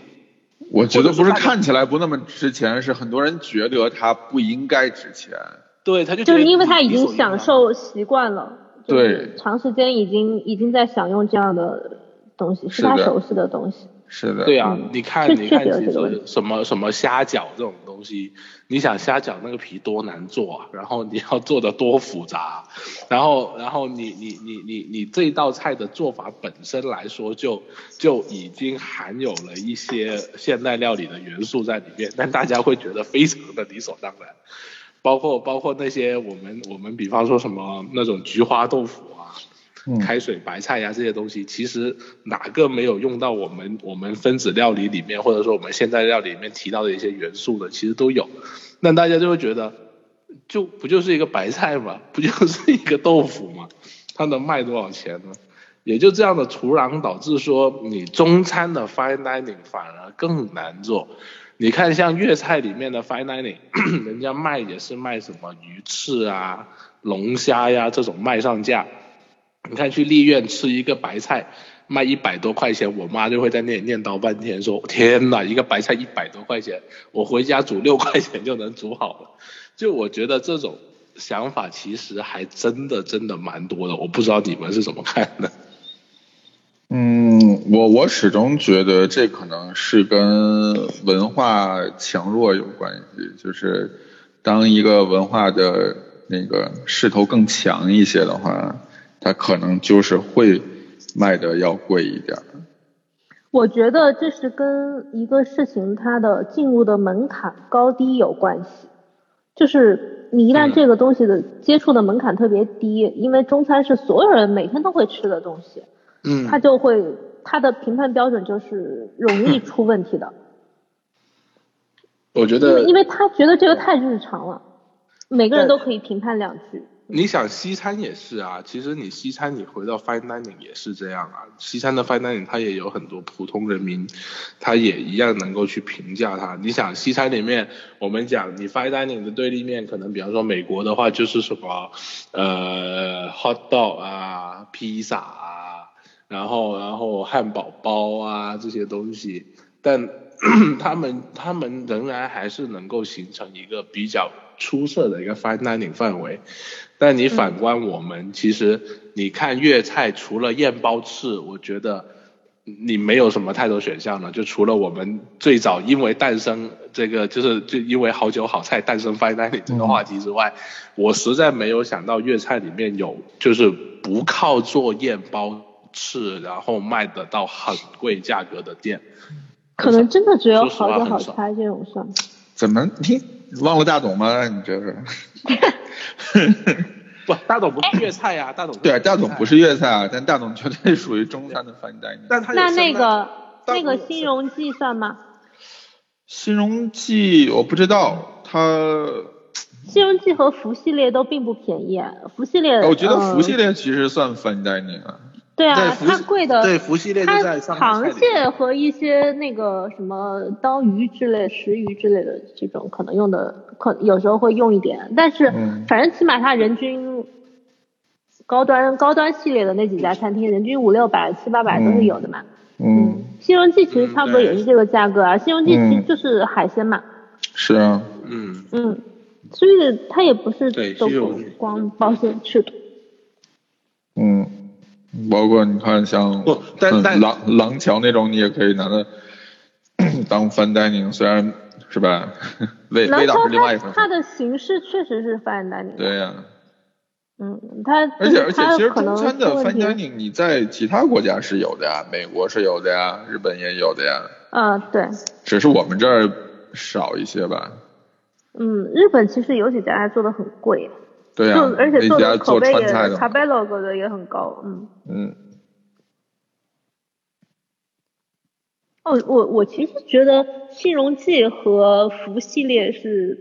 S2: 我觉得不是看起来不那么值钱，是很多人觉得它不应该值钱。
S3: 对，他就
S1: 就是因为他已经享受习惯了，就是
S2: 对。
S1: 长时间已经已经在享用这样的东西，是他熟悉的东西。
S2: 是的，
S3: 对啊
S1: 嗯，
S3: 你看，你看，其实什么什么虾饺这种东西，你想虾饺那个皮多难做啊，[laughs] 然后你要做的多复杂，然后然后你你你你你这道菜的做法本身来说就就已经含有了一些现代料理的元素在里面，但大家会觉得非常的理所当然，包括包括那些我们我们比方说什么那种菊花豆腐啊，
S2: 嗯
S3: 开水白菜呀、这些东西，其实哪个没有用到我们我们分子料理里面，或者说我们现在料理里面提到的一些元素的，其实都有。那大家就会觉得，就不就是一个白菜嘛，[laughs] 不就是一个豆腐嘛，它能卖多少钱呢？也就这样的土壤导致说，你中餐的 fine dining 反而更难做。你看像粤菜里面的 fine dining，[clears throat] 人家卖也是卖什么鱼翅啊、龙虾呀这种卖上架。你看去丽苑吃一个白菜卖一百多块钱，我妈就会在那里念叨半天说，天哪，一个白菜一百多块钱，我回家煮六块钱就能煮好了。就我觉得这种想法其实还真的真的蛮多的，我不知道你们是怎么看的。
S2: 嗯，我我始终觉得这可能是跟文化强弱有关系，就是当一个文化的那个势头更强一些的话，它可能就是会卖的要贵一点儿。
S1: 我觉得这是跟一个事情它的进入的门槛高低有关系，就是你一旦
S3: 嗯
S1: 这个东西的接触的门槛特别低，因为中餐是所有人每天都会吃的东西，
S3: 嗯
S1: 他就会他的评判标准就是容易出问题的，
S3: 我觉得
S1: 因为因为他觉得这个太日常了，每个人都可以评判两句。
S3: 你想西餐也是啊，其实你西餐你回到 fine dining 也是这样啊，西餐的 fine dining 它也有很多普通人民，他也一样能够去评价它。你想西餐里面，我们讲你 fine dining 的对立面，可能比方说美国的话就是什么呃 hot dog 啊、披萨啊，然后然后汉堡包啊这些东西，但 [clears throat] 他们他们仍然还是能够形成一个比较出色的一个 fine dining 范围。但你反观我们，其实你看粤菜，除了燕包翅，我觉得你没有什么太多选项了。就除了我们最早因为诞生这个，就是就因为好酒好菜诞生 fine dining 这个话题之外，我实在没有想到粤菜里面有就是不靠做燕包翅，然后卖得到很贵价格的店。
S1: 可能真的只有好酒好菜这种算。
S2: 怎么你忘了大董吗？你这是？[laughs]
S3: 不，大董不是粤菜呀、大董是
S2: 对，大董不是粤菜啊，但大董绝对属于中餐的 fine dining。
S3: 但他
S1: 那那个那个新荣记算吗？
S2: 新荣记我不知道，它
S1: 新荣记和福系列都并不便宜，啊，福系列。
S2: 我觉得
S1: 呃
S2: 福系列其实算 fine dining 啊。
S1: 对啊，
S3: 对
S1: 它贵的，
S3: 对福系列就
S1: 它螃蟹和一些那个什么刀鱼之类、石鱼之类的这种，可能用的可有时候会用一点，但是
S2: 嗯。
S1: 反正起码它人均高端高端系列的那几家餐厅，人均五六百、七八百都是有的嘛。
S2: 嗯，
S1: 西荣记其实
S3: 嗯
S1: 差不多也是这个价格啊，西荣记其实
S2: 嗯。
S1: 就是海鲜嘛，
S2: 是啊，
S3: 嗯。
S1: 嗯，所以它也不是都
S3: 光
S1: 光包鲜吃的。
S2: 嗯，包括你看像
S3: 不但
S2: 嗯
S3: 但
S2: 廊廊桥那种，你也可以拿它 [coughs] 当 fine dining，虽然是吧，[laughs] 味味道是另外一回事。
S1: 它它的形式确实是 fine dining，
S2: 对呀、
S1: 嗯，它
S2: 而且而且，其实
S1: 可能
S2: 中餐的
S1: 出问
S2: fine dining 你在其他国家是有的呀，美国是有的呀，日本也有的呀，
S1: 嗯，对，
S2: 只是我们这儿少一些吧。
S1: 嗯，日本其实有几家还做的很贵，
S2: 对呀、
S1: 做而且做口碑也
S2: 川菜的
S1: 也很高，嗯。
S2: 嗯。
S1: 哦，我我其实觉得新荣记和福系列是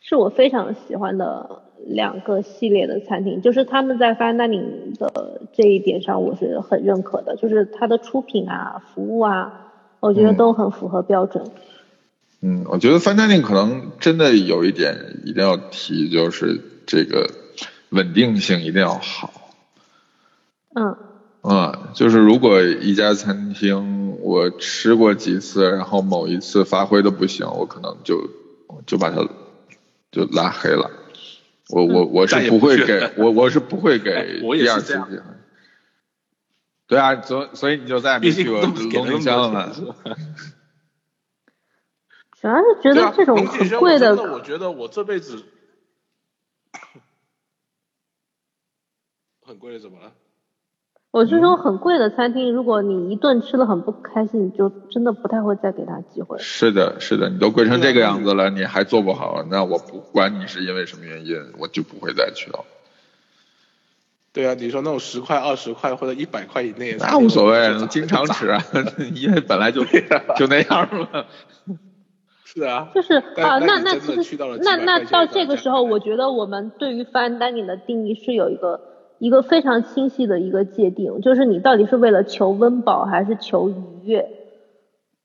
S1: 是我非常喜欢的两个系列的餐厅，就是他们在 fine dining 的这一点上我是很认可的，就是它的出品啊、服务啊，我觉得
S2: 嗯。
S1: 都很符合标准。
S2: 嗯，我觉得 fine dining 可能真的有一点一定要提，就是这个稳定性一定要好。
S1: 嗯
S2: 啊，就是如果一家餐厅我吃过几次，然后某一次发挥的不行，我可能就就把它就拉黑了。我我我是不会 [laughs] 给我我是不会给第二次。对啊，所所以你就再也没去过龙井乡了？
S1: 主要是觉得这种很贵
S3: 我真的，我觉得我这辈子 [laughs] 很贵的怎么了？
S1: 我是说很贵的餐厅，如果你一顿吃的很不开心，你就真的不太会再给他机会。
S2: 是的，是的，你都贵成这个样子了，你还做不好，那我不管你是因为什么原因，我就不会再去了。
S3: 对啊，你说那种十块、二十块或者一百块以内
S2: 那，无所谓，经常吃啊，[laughs] 因为本来就就那样嘛。
S3: 是啊，
S1: 就是啊，那那其实那那到这个时候，我觉得我们对于 fine dining 的定义是有一个一个非常清晰的一个界定，就是你到底是为了求温饱还是求愉悦？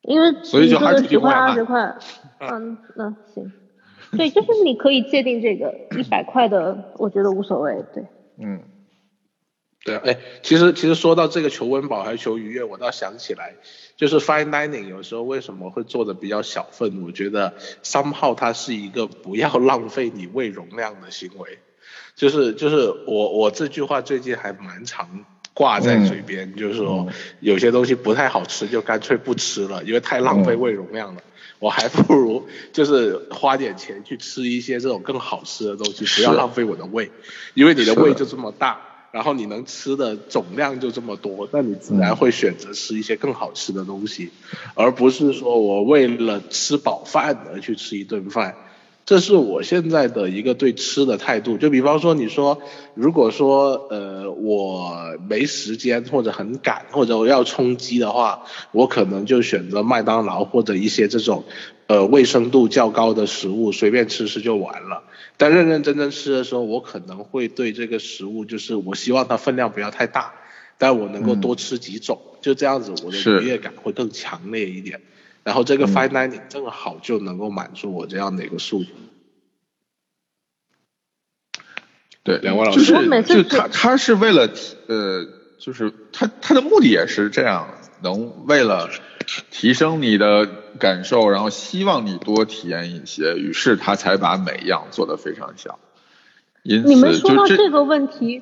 S1: 因为
S2: 所以就还是
S1: 你说的十块二十块，[laughs] 嗯，那行，对，就是你可以界定这个一百块的，我觉得无所谓，对。
S2: 嗯，
S3: 对啊，哎，其实其实说到这个求温饱还是求愉悦，我倒想起来，就是 fine dining 有时候为什么会做的比较小份？我觉得 somehow 它是一个不要浪费你胃容量的行为，就是就是我我这句话最近还蛮常挂在嘴边，就是说有些东西不太好吃就干脆不吃了，因为太浪费胃容量了。我还不如就是花点钱去吃一些这种更好吃的东西，不要浪费我的胃，因为你的。胃就这么大，然后你能吃的总量就这么多，那你自然会选择吃一些更好吃的东西，而不是说我为了吃饱饭而去吃一顿饭。这是我现在的一个对吃的态度。就比方说，你说如果说呃我没时间或者很赶或者我要充饥的话，我可能就选择麦当劳或者一些这种呃卫生度较高的食物，随便吃吃就完了。但认认真真吃的时候，我可能会对这个食物，就是我希望它分量不要太大，但我能够多吃几种，就这样子，我的愉悦感会更强烈一点。然后这个 fine dining 正好就能够满足我这样的一个诉求。
S2: 对，
S3: 两位老师
S2: 就他他是为了呃，就是他他的目的也是这样，能为了提升你的感受，然后希望你多体验一些，于是他才把每一样做得非常小。因
S1: 你们说到这个问题，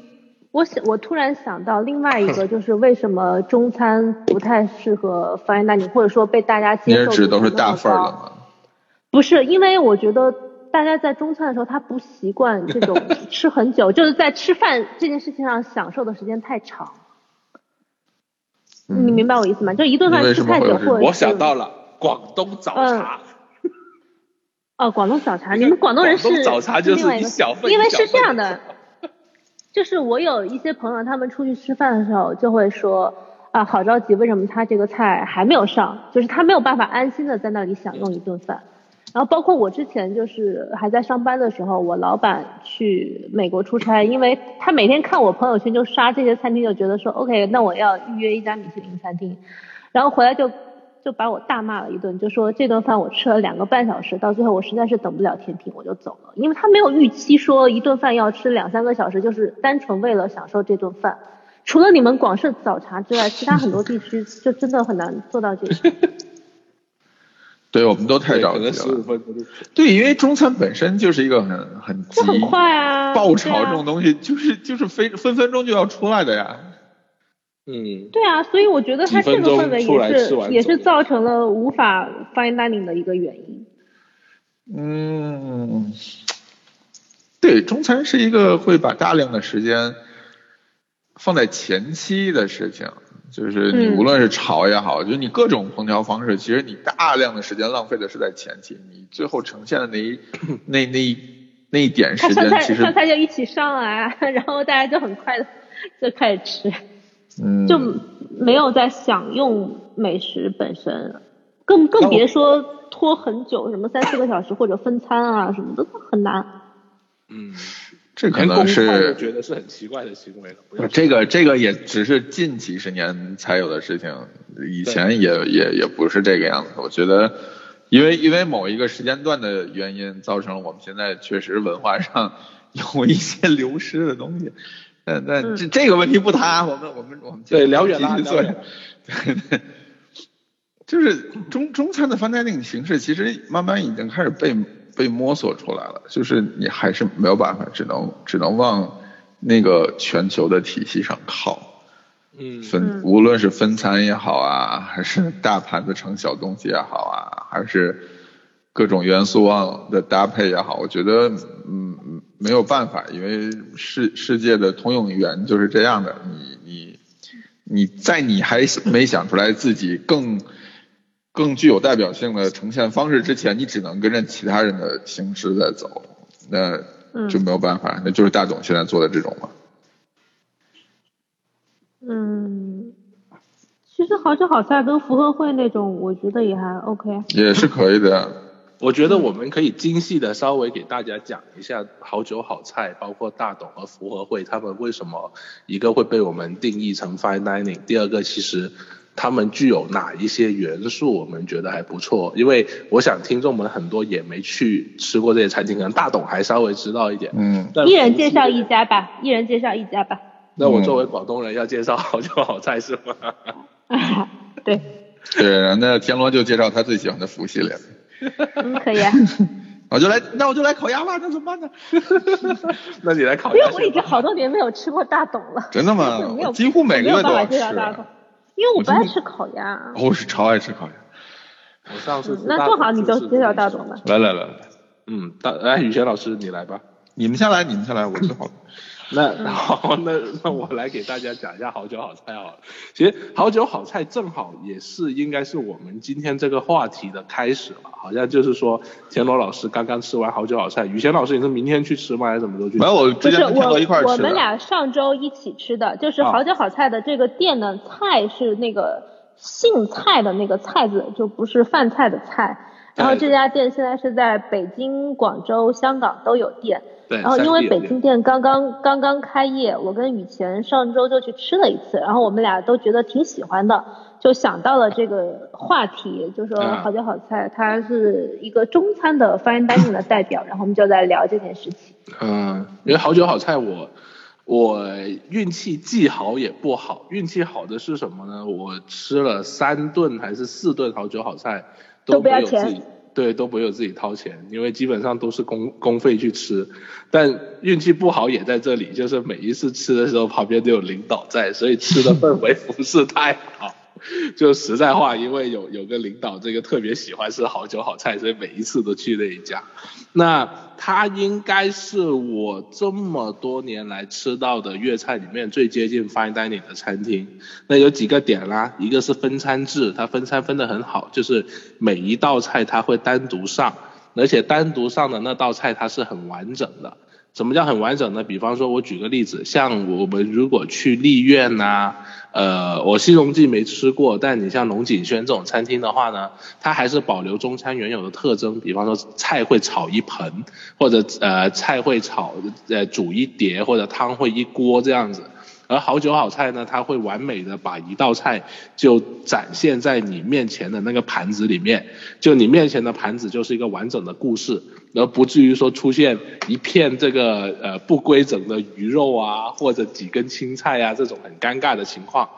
S1: 我想我突然想到另外一个，就是为什么中餐不太适合 fine dining，或者说被大家
S2: 你
S1: 接受
S2: 指都是大份儿的
S1: 高
S2: 吗？
S1: 不是，因为我觉得大家在中餐的时候，他不习惯这种 [laughs] 吃很久，就是在吃饭这件事情上享受的时间太长。
S2: 嗯
S1: 你明白我意思吗？就一顿饭吃太久，
S3: 我想到了广东早茶，
S1: 哦，广东早茶，
S3: 你
S1: 们广东人是
S3: 早茶就是小份
S1: 因为是这样的，[laughs] 就是我有一些朋友，他们出去吃饭的时候就会说啊，好着急，为什么他这个菜还没有上？就是他没有办法安心的在那里享用一顿饭。然后包括我之前就是还在上班的时候，我老板去美国出差，因为他每天看我朋友圈就刷这些餐厅，就觉得说 OK，那我要预约一家米其林餐厅，然后回来就就把我大骂了一顿，就说这顿饭我吃了两个半小时，到最后我实在是等不了天庭，我就走了，因为他没有预期说一顿饭要吃两三个小时，就是单纯为了享受这顿饭。除了你们广式早茶之外，其他很多地区就真的很难做到这一点。[laughs]
S2: 对，我们都太
S3: 对
S2: 着急了。
S3: 分钟
S2: 对，因为中餐本身就是一个很很急
S1: 就很快啊
S2: 爆炒这种东西就是就是非分分钟就要出来的呀。
S3: 嗯，
S1: 对啊，所以我觉得它这个氛围也是也是造成了无法 fine dining 的一个原因。
S2: 嗯，对，中餐是一个会把大量的时间放在前期的事情，就是你
S1: 嗯
S2: 无论是炒也好，就是你各种烹调方式，其实你大量的时间浪费的是在前期，你最后呈现的那一 [laughs] 那那一那一点时间，其实
S1: 上菜就一起上来，[laughs] 然后大家就很快的就开始吃。
S2: 嗯，
S1: 就没有在享用美食本身，更更别说拖很久，什么三四个小时或者分餐啊什么的，很难。
S3: 嗯，
S2: 这可能是
S3: 觉得是很奇怪的行为了。
S2: 这个这个也只是近几十年才有的事情，以前也也也不是这个样子。我觉得，因为因为某一个时间段的原因，造成了我们现在确实文化上 [laughs] 有一些流失的东西。但但这这个问题不谈，我们我们我们
S3: 对聊远了
S2: 对对，就是中中餐的 fine dining 形式，其实慢慢已经开始被被摸索出来了，就是你还是没有办法，只能只能往那个全球的体系上靠。
S3: 嗯
S2: 分无论是分餐也好啊，还是大盘子盛小东西也好啊，还是各种元素旺的搭配也好，我觉得嗯没有办法，因为世世界的通用语言就是这样的。你你你在你还没想出来自己更更具有代表性的呈现方式之前，你只能跟着其他人的形式在走，那就没有办法，那就是大董现在做的这种嘛。
S1: 嗯，其实好酒好菜跟福和会那种，我觉得也还 OK。
S2: 也是可以的。
S3: 我觉得我们可以精细的稍微给大家讲一下好酒好菜，包括大董和福和会他们为什么一个会被我们定义成 fine dining，第二个其实他们具有哪一些元素我们觉得还不错。因为我想听众们很多也没去吃过这些餐厅，可能大董还稍微知道一点。
S2: 嗯，
S3: 但
S1: 一人介绍一家吧，一人介绍一家吧。
S3: 那我作为广东人要介绍好酒好菜是吗？[laughs]
S1: 对，
S2: 对，那田螺就介绍他最喜欢的福系列。
S1: 嗯，可以啊。[laughs]
S2: 我就来，那我就来烤鸭吧，那怎么办呢？[laughs]
S3: 那你来烤
S1: 因
S3: 鸭因。
S1: 为我已经好多年没有吃过大董了，
S2: 真的吗？
S1: 没有
S2: 我几乎每个月都要
S1: 没有办法介绍大
S2: 吃。
S1: 董，因为我不爱吃烤鸭。
S2: 我是超爱吃烤鸭。
S3: 我上次吃
S1: 那
S3: 大
S1: 正好你就介绍大董吧。
S2: 来来来来，
S3: 嗯，大来雨轩老师你来吧。
S2: 你们先来，你们先来，我吃好。[laughs]
S3: 那好，那那我来给大家讲一下好酒好菜好了。其实好酒好菜正好也是应该是我们今天这个话题的开始了。好像就是说，田螺老师刚刚吃完好酒好菜，宇贤老师你是明天去吃吗？还是怎么时候去吃？
S2: 没有，我
S1: 不是
S2: 之前跟田螺
S1: 我
S2: 一块吃的。
S1: 我们俩上周一起吃的，就是
S3: 啊
S1: 好酒好菜的这个店呢，菜是那个姓蔡的那个菜字，就不是饭菜的菜。然后这家店现在是在北京、广州、香港都有店。
S3: 对，
S1: 然后因为北京店刚刚刚刚开业，我跟雨前上周就去吃了一次，然后我们俩都觉得挺喜欢的，就想到了这个话题，就说
S3: 嗯
S1: 好酒好菜，它是一个中餐的 fine dining 的代表，然后我们就在聊这件事情。
S3: 嗯，因为好酒好菜我。我运气既好也不好，运气好的是什么呢？我吃了三顿还是四顿好酒好菜，
S1: 都不要
S3: 没有自己
S1: 钱
S3: 对，都不用自己掏钱，因为基本上都是公公费去吃。但运气不好也在这里，就是每一次吃的时候旁边都有领导在，所以吃的氛围 [laughs] 不是太好。就实在话，因为有有个领导这个特别喜欢吃好酒好菜，所以每一次都去那一家。那它应该是我这么多年来吃到的粤菜里面最接近 fine dining 的餐厅。那有几个点啦，一个是分餐制，它分餐分得很好，就是每一道菜它会单独上，而且单独上的那道菜它是很完整的。什么叫很完整呢？比方说，我举个例子，像我们如果去丽苑呐、呃，我西荣记没吃过，但你像龙井轩这种餐厅的话呢，它还是保留中餐原有的特征，比方说菜会炒一盆，或者呃菜会炒呃煮一碟，或者汤会一锅这样子。而好酒好菜呢，它会完美的把一道菜就展现在你面前的那个盘子里面，就你面前的盘子就是一个完整的故事，而不至于说出现一片这个呃不规整的鱼肉啊，或者几根青菜啊这种很尴尬的情况。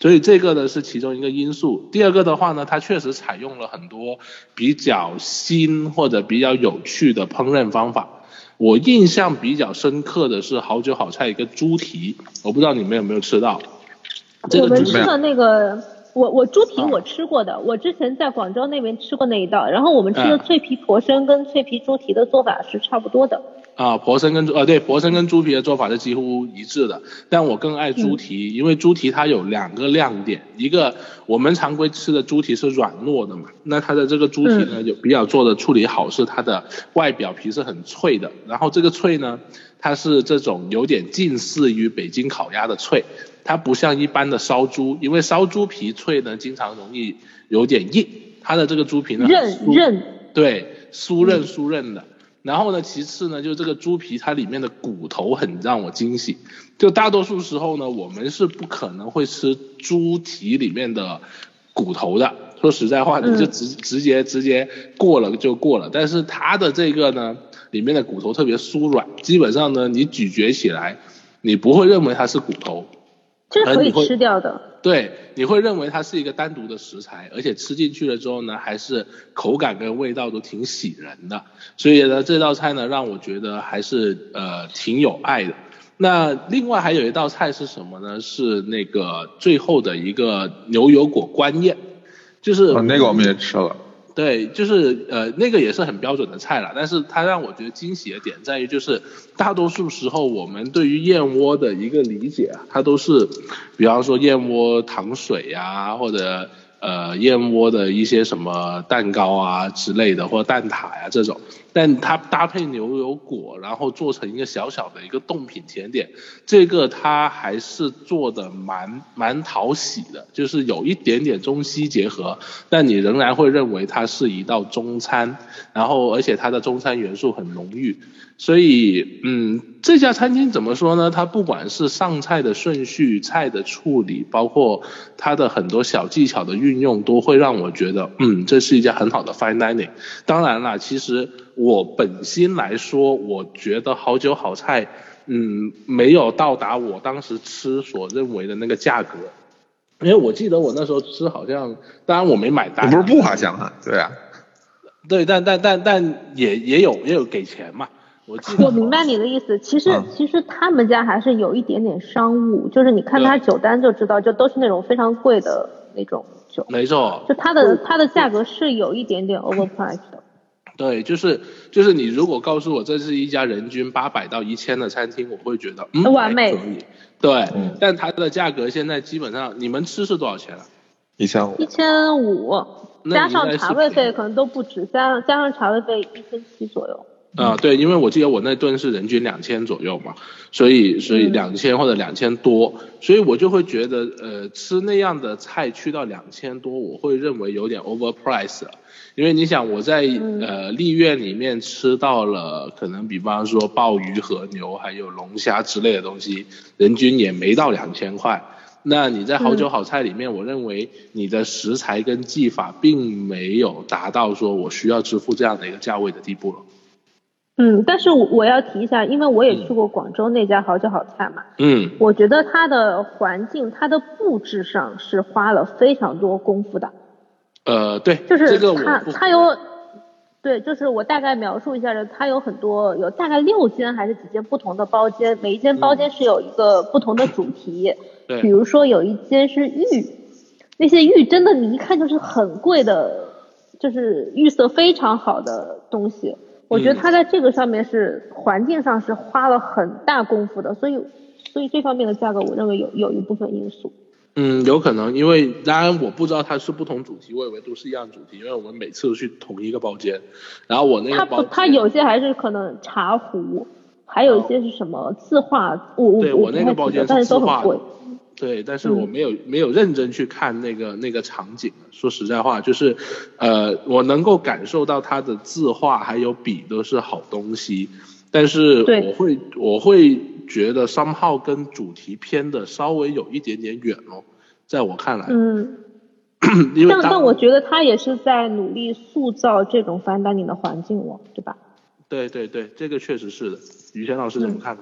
S3: 所以这个呢是其中一个因素。第二个的话呢，它确实采用了很多比较新或者比较有趣的烹饪方法。我印象比较深刻的是好酒好菜一个猪蹄，我不知道你们有没有吃到。这
S1: 我
S3: 个猪蹄
S1: 们吃的那个，我我猪蹄
S3: 啊。
S1: 我吃过的，我之前在广州那边吃过那一道，然后我们吃的
S3: 嗯
S1: 脆皮婆参跟脆皮猪蹄的做法是差不多的。
S3: 啊，婆参跟猪呃对，婆参跟猪皮的做法是几乎一致的，但我更爱猪蹄，因为猪蹄它有两个亮点，一个我们常规吃的猪蹄是软糯的嘛，那它的这个猪蹄呢有比较做的处理好，是它的外表皮是很脆的，然后这个脆呢，它是这种有点近似于北京烤鸭的脆，它不像一般的烧猪，因为烧猪皮脆呢经常容易有点硬，它的这个猪皮呢
S1: 韧韧，
S3: 对，酥韧酥韧的。然后呢，其次呢，就这个猪皮它里面的骨头很让我惊喜。就大多数时候呢，我们是不可能会吃猪蹄里面的骨头的。说实在话，你就直直接直接过了就过了。但是它的这个呢，里面的骨头特别酥软，基本上呢，你咀嚼起来，你不会认为它是骨头。
S1: 这是可以吃掉的。
S3: 对，你会认为它是一个单独的食材，而且吃进去了之后呢，还是口感跟味道都挺喜人的。所以呢，这道菜呢，让我觉得还是呃挺有爱的。那另外还有一道菜是什么呢？是那个最后的一个牛油果官宴，就是、
S2: 啊，那个我们也吃了。
S3: 对，就是呃，那个也是很标准的菜了，但是它让我觉得惊喜的点在于，就是大多数时候我们对于燕窝的一个理解，它都是，比方说燕窝糖水呀、或者呃燕窝的一些什么蛋糕啊之类的，或蛋挞呀、这种，但它搭配牛油果，然后做成一个小小的一个冻品甜点，这个它还是做的蛮蛮讨喜的，就是有一点点中西结合，但你仍然会认为它是一道中餐，然后而且它的中餐元素很浓郁，所以嗯，这家餐厅怎么说呢？它不管是上菜的顺序、菜的处理，包括它的很多小技巧的运用，都会让我觉得嗯，这是一家很好的 fine dining。当然啦，其实我本心来说，我觉得好酒好菜。嗯，没有到达我当时吃所认为的那个价格，因为我记得我那时候吃好像，当然我没买单，
S2: 不是不花钱哈？对啊，
S3: 对，但但但但也也有也有给钱嘛，我记得
S1: 我明白你的意思，其实、
S2: 嗯。
S1: 其实他们家还是有一点点商务，就是你看他酒单就知道，就都是那种非常贵的那种酒，
S3: 没错，
S1: 就它的它的价格是有一点点 [laughs] overpriced 的。
S3: 对，就是就是你如果告诉我这是一家人均八百到一千的餐厅，我会觉得嗯
S1: 完美
S3: 还可以，对，
S2: 嗯
S3: 但它的价格现在基本上你们吃是多少钱啊？
S2: 一千五
S1: 一。千五，加上茶位费可能都不止，加上加上茶位费一千七左右。
S3: 啊、对，因为我记得我那顿是人均两千左右嘛，所以所以
S1: 嗯
S3: 两千或者两千多，所以我就会觉得呃吃那样的菜去到两千多，我会认为有点 overprice 了。因为你想我在
S1: 嗯
S3: 呃丽苑里面吃到了可能比方说鲍鱼、和牛还有龙虾之类的东西，人均也没到两千块。那你在好酒
S1: 嗯
S3: 好菜里面，我认为你的食材跟技法并没有达到说我需要支付这样的一个价位的地步了。
S1: 嗯，但是我我要提一下，因为我也去过广州那家好酒好菜嘛，
S3: 嗯，
S1: 我觉得它的环境、它的布置上是花了非常多功夫的。
S3: 呃，对，
S1: 就是
S3: 这个
S1: 它它有，对，就是我大概描述一下，它有很多有大概六间还是几间不同的包间，每一间包间是有一个不同的主题，
S3: 对
S1: 比如说有一间是玉，那些玉真的你一看就是很贵的，就是玉色非常好的东西。我觉得
S3: 嗯
S1: 它在这个上面是环境上是花了很大功夫的，所以所以这方面的价格我认为有有一部分因素。
S3: 嗯，有可能，因为当然我不知道它是不同主题，我以为都是一样主题，因为我们每次都去同一个包间，然后我那，个包间，
S1: 它有些还是可能茶壶，还有一些是什么字画，我我
S3: 我
S1: 我不太
S3: 那个包间
S1: 记得但是都很贵。，
S3: 对，但是我
S1: 嗯
S3: 没有、没有认真去看那个那个场景。说实在话，就是呃，我能够感受到他的字画还有笔都是好东西，但是我会我会觉得商号跟主题偏的稍微有一点点远哦，在我看来，
S1: 嗯，[clears throat]
S3: 因为
S1: 但但我觉得他也是在努力塑造这种 fine dining 的环境了，对吧？
S3: 对对对，这个确实是的。于谦老师怎么看？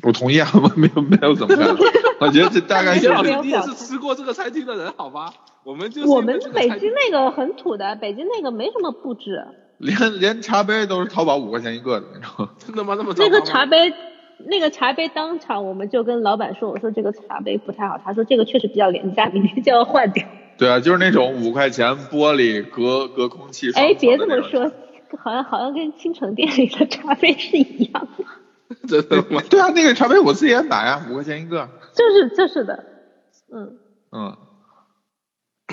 S2: 不同意啊，我没有没有怎么样，[laughs] 我觉得这大概
S3: 于谦老师
S2: 就是
S1: 没有，
S3: 你也是吃过这个餐厅的人，好吧？我们就是
S1: 我们北京那个很土的，北京那个没什么布置，
S2: 连连茶杯都是淘宝五块钱一个的那种。
S3: 真的吗？那么糟
S1: 那个茶杯。那个茶杯当场我们就跟老板说，我说这个茶杯不太好，他说这个确实比较廉价，明天就要换掉。
S2: 对啊，就是那种五块钱玻璃隔隔空气。
S1: 哎，别这么说，好像好像跟青城店里的茶杯是一样的。[laughs]
S3: 真的吗？
S2: 对啊，那个茶杯我自己也买啊，五块钱一个。
S1: 就是就是的，嗯，
S2: 嗯，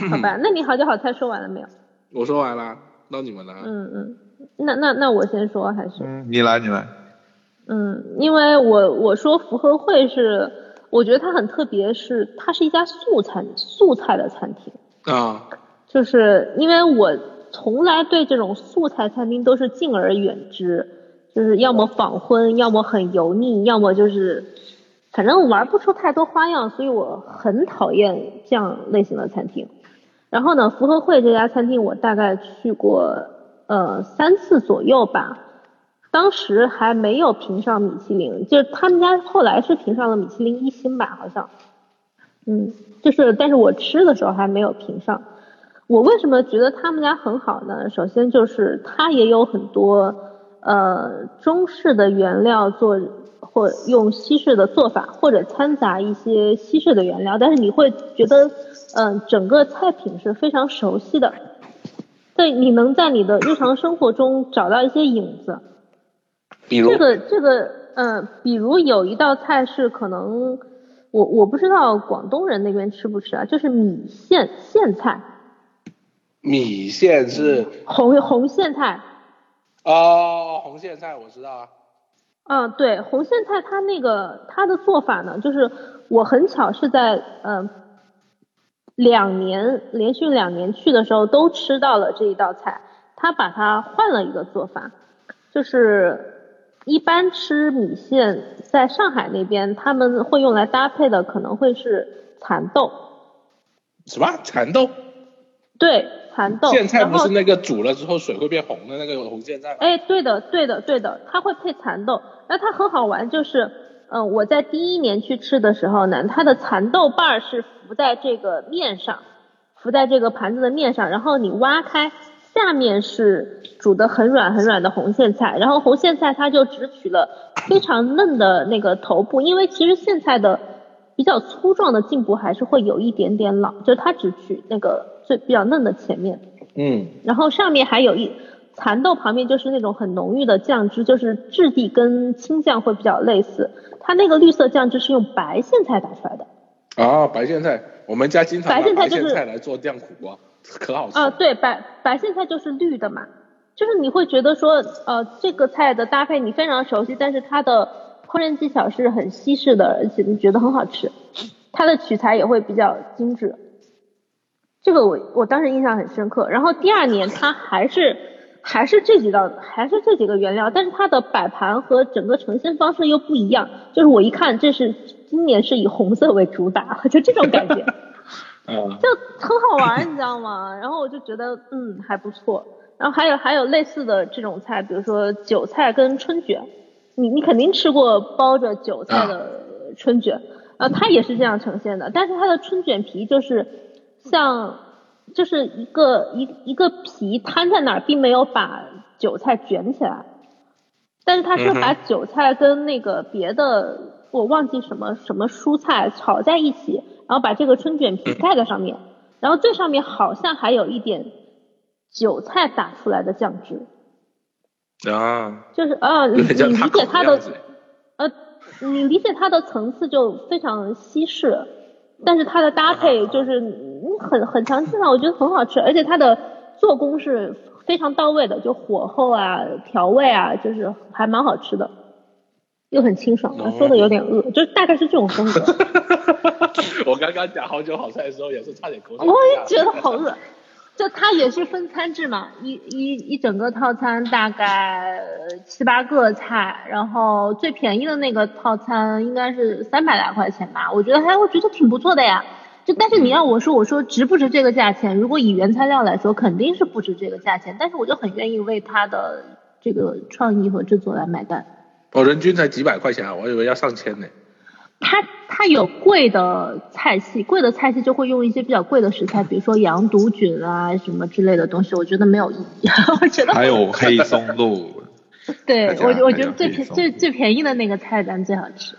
S1: 好吧，那你好酒好菜说完了没有？
S3: 我说完了，到你们了。
S1: 嗯嗯，那那那我先说还是，
S2: 嗯，你来你来。
S1: 嗯，因为我我说福和会是，我觉得它很特别，是它是一家素餐素菜的餐厅，
S3: 啊，
S1: 就是因为我从来对这种素菜餐厅都是敬而远之，就是要么仿荤，要么很油腻，要么就是反正玩不出太多花样，所以我很讨厌这样类型的餐厅。然后呢，福和会这家餐厅我大概去过呃三次左右吧。当时还没有评上米其林，就是他们家后来是评上了米其林一星吧，好像。嗯，就是但是我吃的时候还没有评上。我为什么觉得他们家很好呢？首先就是它也有很多呃中式的原料做，或用西式的做法，或者掺杂一些西式的原料，但是你会觉得嗯整个菜品是非常熟悉的。对，你能在你的日常生活中找到一些影子。
S3: 比如
S1: 这个这个嗯，比如有一道菜是可能我我不知道广东人那边吃不吃啊，就是米线苋菜。
S3: 米线是
S1: 红红苋菜，
S3: 哦，红苋菜我知道啊。
S1: 嗯，对，红苋菜它那个它的做法呢，就是我很巧是在嗯两年连续两年去的时候都吃到了这一道菜，他把它换了一个做法，就是一般吃米线在上海那边他们会用来搭配的可能会是蚕豆，
S3: 什么蚕豆？
S1: 对，蚕豆。
S3: 苋菜不是那个煮了之后水会变红的那个红苋菜吗？
S1: 哎，对的，对的，对的，它会配蚕豆。那它很好玩，就是，嗯、我在第一年去吃的时候呢，它的蚕豆瓣儿是浮在这个面上，浮在这个盘子的面上，然后你挖开，下面是煮的很软很软的红苋菜，然后红苋菜它就只取了非常嫩的那个头部，因为其实苋菜的比较粗壮的茎部还是会有一点点老，就是它只取那个最比较嫩的前面。
S3: 嗯，
S1: 然后上面还有一蚕豆旁边就是那种很浓郁的酱汁，就是质地跟青酱会比较类似。它那个绿色酱汁是用白苋菜打出来的。
S3: 啊，白苋菜，我们家经常拿白
S1: 白苋菜就是
S3: 菜来做酱苦瓜，可好吃。
S1: 啊，对，白白苋菜就是绿的嘛，就是你会觉得说，呃，这个菜的搭配你非常熟悉，但是它的烹饪技巧是很西式的，而且你觉得很好吃，它的取材也会比较精致。这个我我当时印象很深刻。然后第二年它还是还是这几道还是这几个原料，但是它的摆盘和整个呈现方式又不一样。就是我一看，这是今年是以红色为主打，[laughs] 就这种感觉。[laughs]
S3: 啊，
S1: 就很好玩，你知道吗？然后我就觉得嗯还不错。然后还有还有类似的这种菜，比如说韭菜跟春卷，你你肯定吃过包着韭菜的春卷，呃，它也是这样呈现的，但是它的春卷皮就是像就是一个一一个皮摊在那儿，并没有把韭菜卷起来，但是它是把韭菜跟那个别的我忘记什么什么蔬菜炒在一起，然后把这个春卷皮盖在上面，然后最上面好像还有一点韭菜打出来的酱汁，
S3: 啊，
S1: 就是啊，你理解它的呃，你理解它的层次就非常西式，但是它的搭配就是嗯很很强劲啊，我觉得很好吃，而且它的做工是非常到位的，就火候啊、调味啊，就是还蛮好吃的，又很清爽。
S3: 哦
S1: 说的有点饿，就大概是这种风格。[laughs]
S3: 我刚刚讲好酒好菜的时候也是差点口水
S1: 我也觉得好饿。就它也是分餐制嘛，一一一整个套餐大概七八个菜，然后最便宜的那个套餐应该是三百来块钱吧，我觉得还我觉得挺不错的呀。就但是你要我说，我说值不值这个价钱？如果以原材料来说，肯定是不值这个价钱，但是我就很愿意为它的这个创意和制作来买单。
S3: 哦人均才几百块钱啊，我以为要上千呢。
S1: 它它有贵的菜系，贵的菜系就会用一些比较贵的食材，比如说羊肚菌啊什么之类的东西，我觉得没有意义。[laughs] 我觉得
S2: 还有 [laughs] 黑松露，
S1: 对
S2: 大家
S1: 我我觉得最便最最便宜的那个菜单最好吃。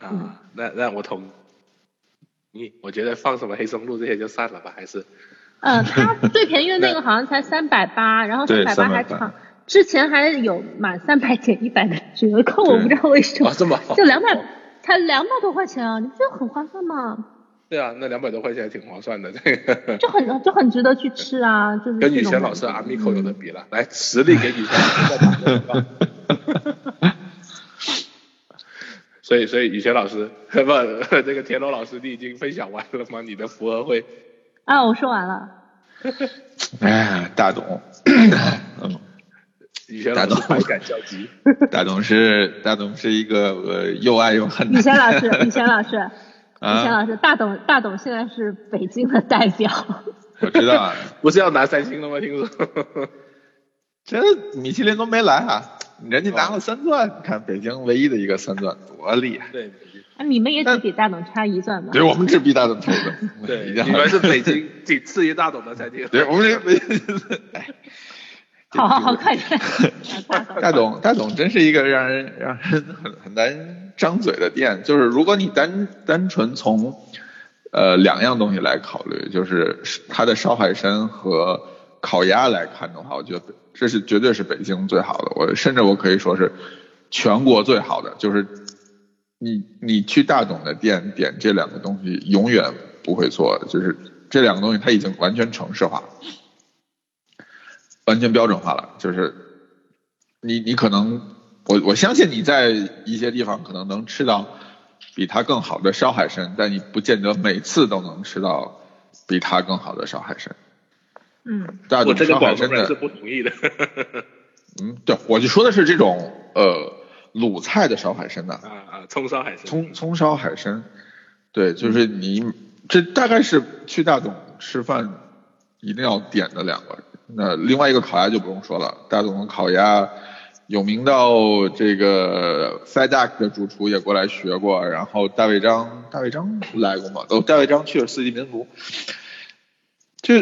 S3: 啊，那那我同意，我觉得放什么黑松露这些就算了吧，还是
S1: 嗯，它最便宜的那个好像才三百八，然后三百八还
S2: 380
S1: 长，之前还有满三百减一百的折扣，我不知道为什么
S3: 啊，这么，
S1: 就两百才两百多块钱啊，你不觉得很划算吗？
S3: 对啊，那两百多块钱还挺划算的，这 [laughs] 个
S1: 就很就很值得去吃啊，就是
S3: 跟
S1: 这种感
S3: 雨贤老师阿米口有的比了，来实力给雨贤老师再打个。所以，所以雨贤老师 [laughs] 不，这个田螺老师，你已经分享完了吗？你的福额会
S1: 啊，我说完了。[laughs]
S2: 哎，大董，嗯，
S3: 雨贤老师百感交集。
S2: 大董 [laughs] 是大董是一个呃又爱又恨的
S1: 以前老师，[laughs] 以前老师，以前
S2: 啊，
S1: 老师，大董大董现在是北京的代表。
S2: 我知道啊，[laughs]
S3: 不是要拿三星了吗？听说。
S2: 这米其林都没来啊，人家拿了三钻，你看北京唯一的一个三钻多厉害。
S3: 对
S1: 啊，你们也只比大董差一钻吧？
S2: 对，我们只比大董差一钻。
S3: 对，你们是北京仅次于大董的餐厅。
S2: 对，我们这个，哎，
S1: 好好好，快点。[laughs] [laughs]
S2: 大董，大董真是一个让人让人很很难张嘴的店。就是如果你单单纯从呃两样东西来考虑，就是它的烧海参和烤鸭来看的话，我觉得这是绝对是北京最好的。我甚至我可以说是全国最好的。就是你你去大董的店点这两个东西永远不会错，就是这两个东西它已经完全城市化了。完全标准化了，就是你你可能我我相信你在一些地方可能能吃到比它更好的烧海参，但你不见得每次都能吃到比它更好的烧海参。
S1: 嗯，
S2: 大董
S3: 我这个
S2: 烧海参的
S3: 广东人是，不同意的。
S2: 嗯，对，我就说的是这种呃鲁菜的烧海参呐、
S3: 啊啊，葱烧海参。
S2: 葱葱烧海参，对，就是你这大概是去大董吃饭一定要点的两个。那另外一个烤鸭就不用说了，大董的烤鸭有名到这个 FedEx 的主厨也过来学过，然后大卫张大卫张来过吗？哦，大卫张去了四季民福，就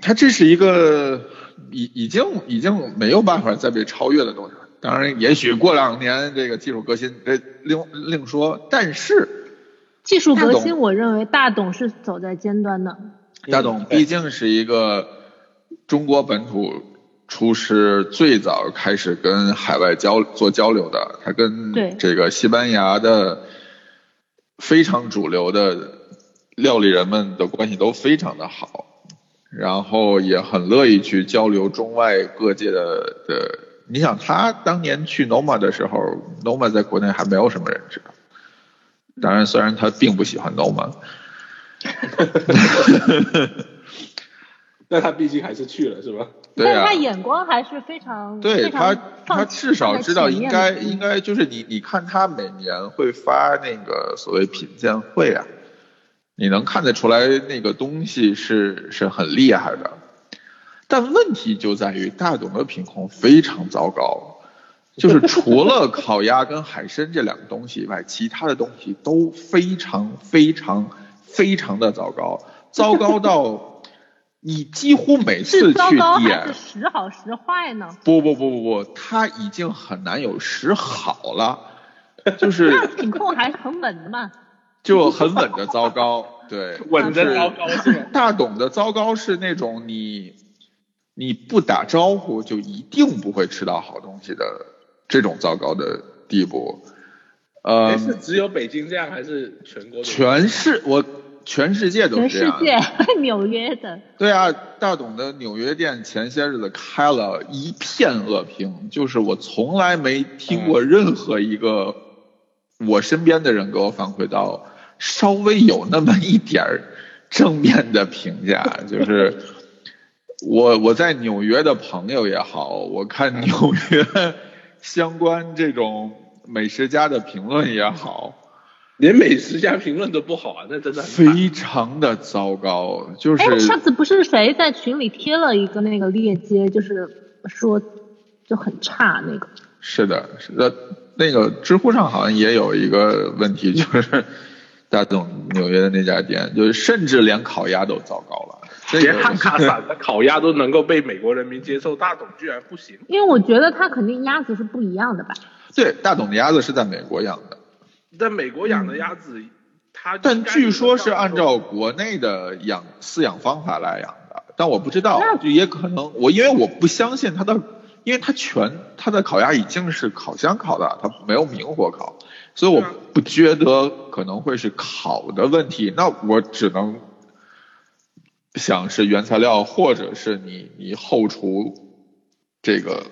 S2: 他这是一个已已经已经没有办法再被超越的东西了。当然，也许过两年这个技术革新，这另另说。但是
S1: 技术革新，我认为大董是走在尖端的。
S2: 大董毕竟是一个中国本土厨师最早开始跟海外交做交流的，他跟这个西班牙的非常主流的料理人们的关系都非常的好，然后也很乐意去交流中外各界的的。你想他当年去 Noma 的时候，Noma 在国内还没有什么人知道。当然，虽然他并不喜欢 Noma，[laughs]
S3: 那他毕竟还是去了，是吧？[laughs]
S2: 对啊。
S1: 但他，眼光还是非常，
S2: 对
S1: 非常
S2: 他，他至少知道应该应该就是你你看他每年会发那个所谓品鉴会啊，你能看得出来那个东西是是很厉害的，但问题就在于大董的品控非常糟糕，就是除了烤鸭跟海参这两个东西以外，其他的东西都非常非常非常的糟糕，糟糕到你几乎每次去点
S1: 是时好时坏呢？
S2: 不不不不不，它已经很难有时好了，[laughs] 就是
S1: 那品控还是很稳的嘛。[laughs]
S2: 就很稳的糟糕，对，[laughs]
S3: 稳的糟糕是？
S2: 大董的糟糕是那种你你不打招呼就一定不会吃到好东西的这种糟糕的地步，呃
S3: 哎，，是只有北京这样，还是全国？
S2: 全市我全世界都
S1: 全世
S2: 这样，
S1: 界，[laughs] 纽约的，
S2: 对啊，大董的纽约店前些日子开了一片恶评，就是我从来没听过任何一个我身边的人给我反馈到稍微有那么一点儿正面的评价，[laughs] 就是我我在纽约的朋友也好，我看纽约相关这种美食家的评论也好，
S3: 连美食家评论都不好啊，那真的。
S2: 非常的糟糕，就是
S1: 哎，上次不是谁在群里贴了一个那个链接，就是说就很差那个。
S2: 是的，是的，那个知乎上好像也有一个问题，就是大董纽约的那家店，就是甚至连烤鸭都糟糕了。
S3: 连汉卡散的烤鸭都能够被美国人民接受，大董居然不行。
S1: 因为我觉得他肯定鸭子是不一样的吧。
S2: 对大董的鸭子是在美国养的，
S3: 在美国养的鸭子，它
S2: 但据说是按照国内的养饲养方法来养的，但我不知道，就也可能我因为我不相信它的，因为它全它的烤鸭已经是烤箱烤的，它没有明火烤，所以我不觉得可能会是烤的问题，那我只能想是原材料或者是你你后厨这个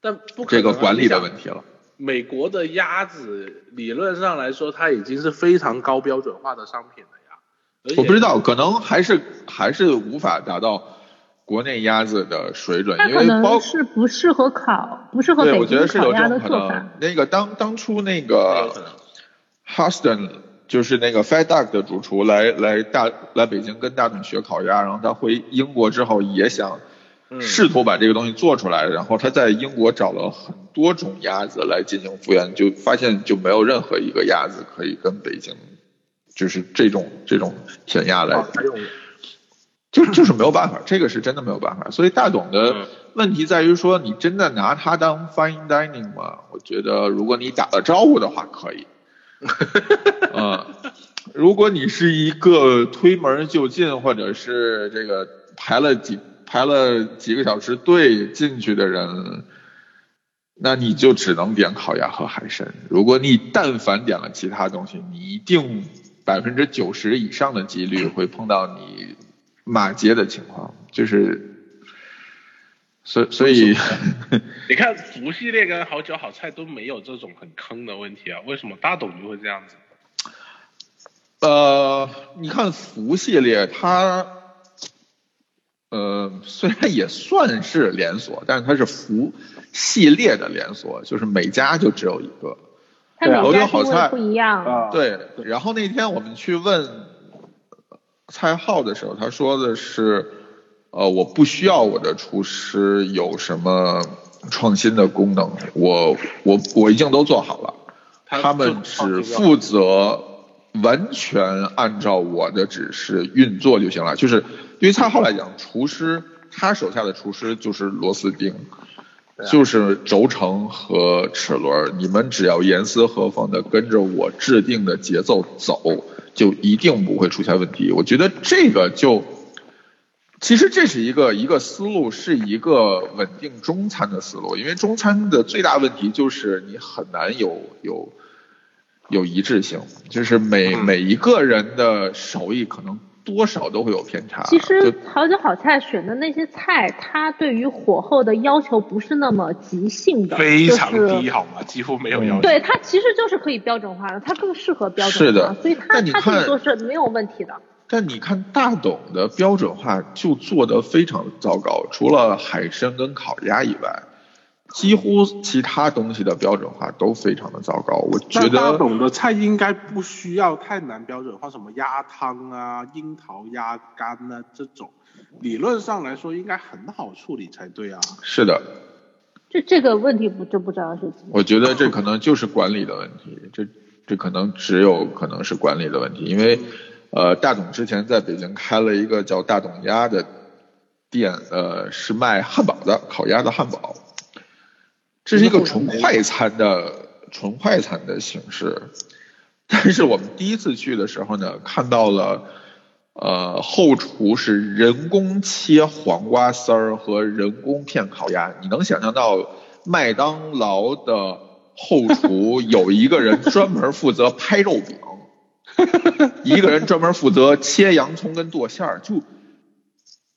S3: 但不可能啊
S2: 这个管理的问题了。
S3: 美国的鸭子理论上来说，它已经是非常高标准化的商品了呀。
S2: 我不知道，可能还是还是无法达到国内鸭子的水准，因为包
S1: 是不适合烤，不适合
S2: 对，
S1: 北
S2: 我觉得是有
S1: 京烤鸭的
S2: 这种可能
S1: 做法。。
S2: 那个当当初那个 Huston 就是那个 Fat Duck 的主厨来来大来北京跟大董学烤鸭，然后他回英国之后也想试图把这个东西做出来，然后他在英国找了很多种鸭子来进行复原，就发现就没有任何一个鸭子可以跟北京就是这种这种填鸭来比，就就是没有办法，这个是真的没有办法。所以大董的问题在于说，你真的拿它当 fine dining 吗？我觉得如果你打了招呼的话，可以。[laughs] 嗯，如果你是一个推门就进，或者是这个排了几排了几个小时队进去的人，那你就只能点烤鸭和海参。如果你但凡点了其他东西，你一定百分之九十以上的几率会碰到你骂街的情况，就是。所所以，[laughs]
S6: 你看福系列跟好酒好菜都没有这种很坑的问题啊，为什么大董就会这样子？
S2: 呃，你看福系列它，呃，虽然也算是连锁，但是它是服系列的连锁，就是每家就只有一个。
S1: 它每
S2: 家好菜
S1: 不一样。
S2: 对，然后那天我们去问蔡浩的时候，他说的是。呃，我不需要我的厨师有什么创新的功能，我我我已经都做好了，他们只负责完全按照我的指示运作就行了。就是对于蔡浩来讲，厨师他手下的厨师就是螺丝钉，就是轴承和齿轮，你们只要严丝合缝的跟着我制定的节奏走，就一定不会出现问题。我觉得这个就。其实这是一个一个思路，是一个稳定中餐的思路。因为中餐的最大问题就是你很难有有有一致性，就是每每一个人的手艺可能多少都会有偏差。
S1: 其实好酒好菜选的那些菜，它对于火候的要求不是那么极性的，
S6: 非常低好吗？几乎没有要求。
S1: 对，它其实就是可以标准化的，它更适合标准化的，所以它它这么做是没有问题的。
S2: 但你看大董的标准化就做得非常糟糕，除了海参跟烤鸭以外，几乎其他东西的标准化都非常的糟糕。我觉得
S3: 大董的菜应该不需要太难标准化，什么鸭汤啊、樱桃鸭肝啊这种，理论上来说应该很好处理才对啊。
S2: 是的，
S1: 这这个问题不就不知道是？
S2: 我觉得这可能就是管理的问题，这这可能只有可能是管理的问题，因为。呃，大董之前在北京开了一个叫大董鸭的店，呃，是卖汉堡的，烤鸭的汉堡。这是一个纯快餐的纯快餐的形式，但是我们第一次去的时候呢，看到了，呃，后厨是人工切黄瓜丝儿和人工片烤鸭。你能想象到麦当劳的后厨有一个人专门负责拍肉饼？[laughs] 一个人专门负责切洋葱跟剁馅儿，就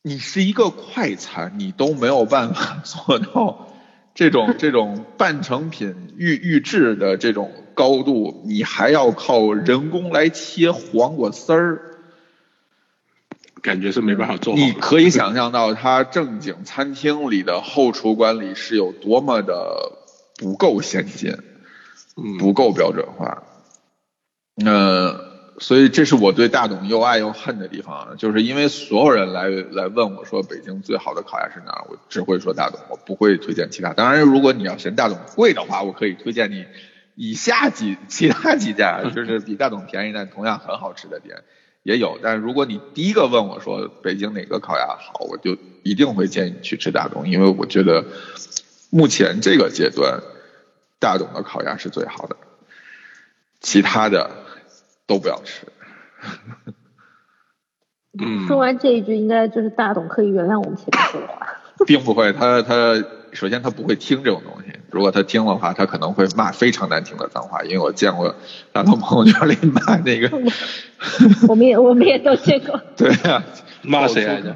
S2: 你是一个快餐，你都没有办法做到这种 [laughs] 这种半成品预预制的这种高度，你还要靠人工来切黄瓜丝儿，
S6: 感觉是没办法做。
S2: 你可以想象到它正经餐厅里的后厨管理是有多么的不够先进，不够标准化。呃，所以这是我对大董又爱又恨的地方，就是因为所有人来来问我说北京最好的烤鸭是哪儿，我只会说大董，我不会推荐其他。当然，如果你要嫌大董贵的话，我可以推荐你以下几 [laughs] 其他几家，就是比大董便宜但同样很好吃的店也有。但如果你第一个问我说北京哪个烤鸭好，我就一定会建议你去吃大董，因为我觉得目前这个阶段大董的烤鸭是最好的，其他的。都不要吃。[laughs]
S1: 嗯，说完这一句，应该就是大董可以原谅我们前面说的话。[laughs]
S2: 并不会，他他首先他不会听这种东西，如果他听的话，他可能会骂非常难听的脏话，因为我见过大董朋友圈里骂那个。[laughs]
S1: 我们也我们也都见过。
S2: 对啊，
S6: 骂谁来着？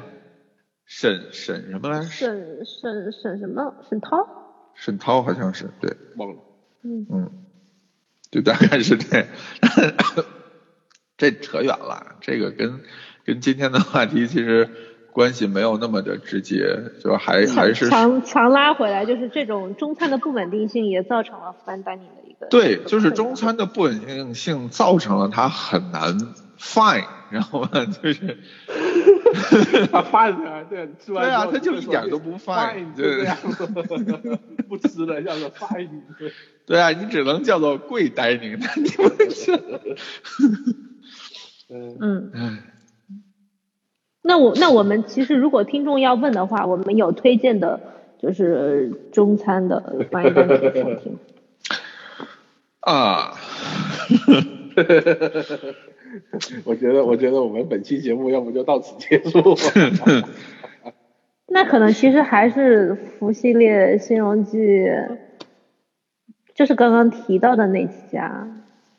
S2: 沈沈什么来着？
S1: 沈沈沈什么？沈涛？
S2: 沈涛好像是对，
S6: 忘了。
S1: 嗯
S2: 嗯，就大概是这。这扯远了，这个跟跟今天的话题其实关系没有那么的直接，就还还是
S1: 强强拉回来，就是这种中餐的不稳定性也造成了 fine dining 的一个
S2: 对，就是中餐的不稳定性造成了它很难 fine，然后呢就是
S3: 他饭啊，对，吃完
S2: 对啊，他就一点都不
S3: fine，就这样，[laughs] 不吃了叫做 fine。
S2: 对啊，你只能叫做贵 dining，你不是？
S3: 嗯，
S1: 那我那我们其实如果听众要问的话，我们有推荐的，就是中餐的 [laughs] dining 的餐厅。
S2: 啊，[laughs]
S3: 我觉得，我觉得我们本期节目要不就到此结束。[laughs]
S1: 那可能其实还是福系列新荣记，就是刚刚提到的那几家，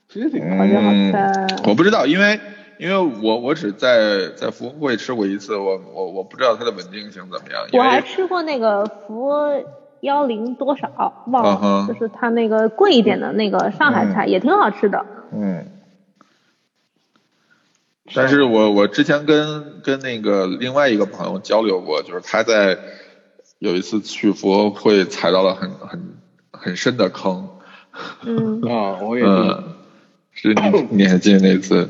S3: 其实挺
S1: 好像好
S2: 嗯。我不知道，因为因为我我只在在福会吃过一次，我我我不知道它的稳定性怎么样。
S1: 我还吃过那个福幺零多少，忘了就是它那个贵一点的那个上海菜，也挺好吃的。
S2: 嗯，但是我我之前跟跟那个另外一个朋友交流过，就是他在有一次去佛会踩到了很很很深的坑，
S1: 嗯，[laughs]
S3: 啊，我也是。
S2: 嗯，是你你还记得那次，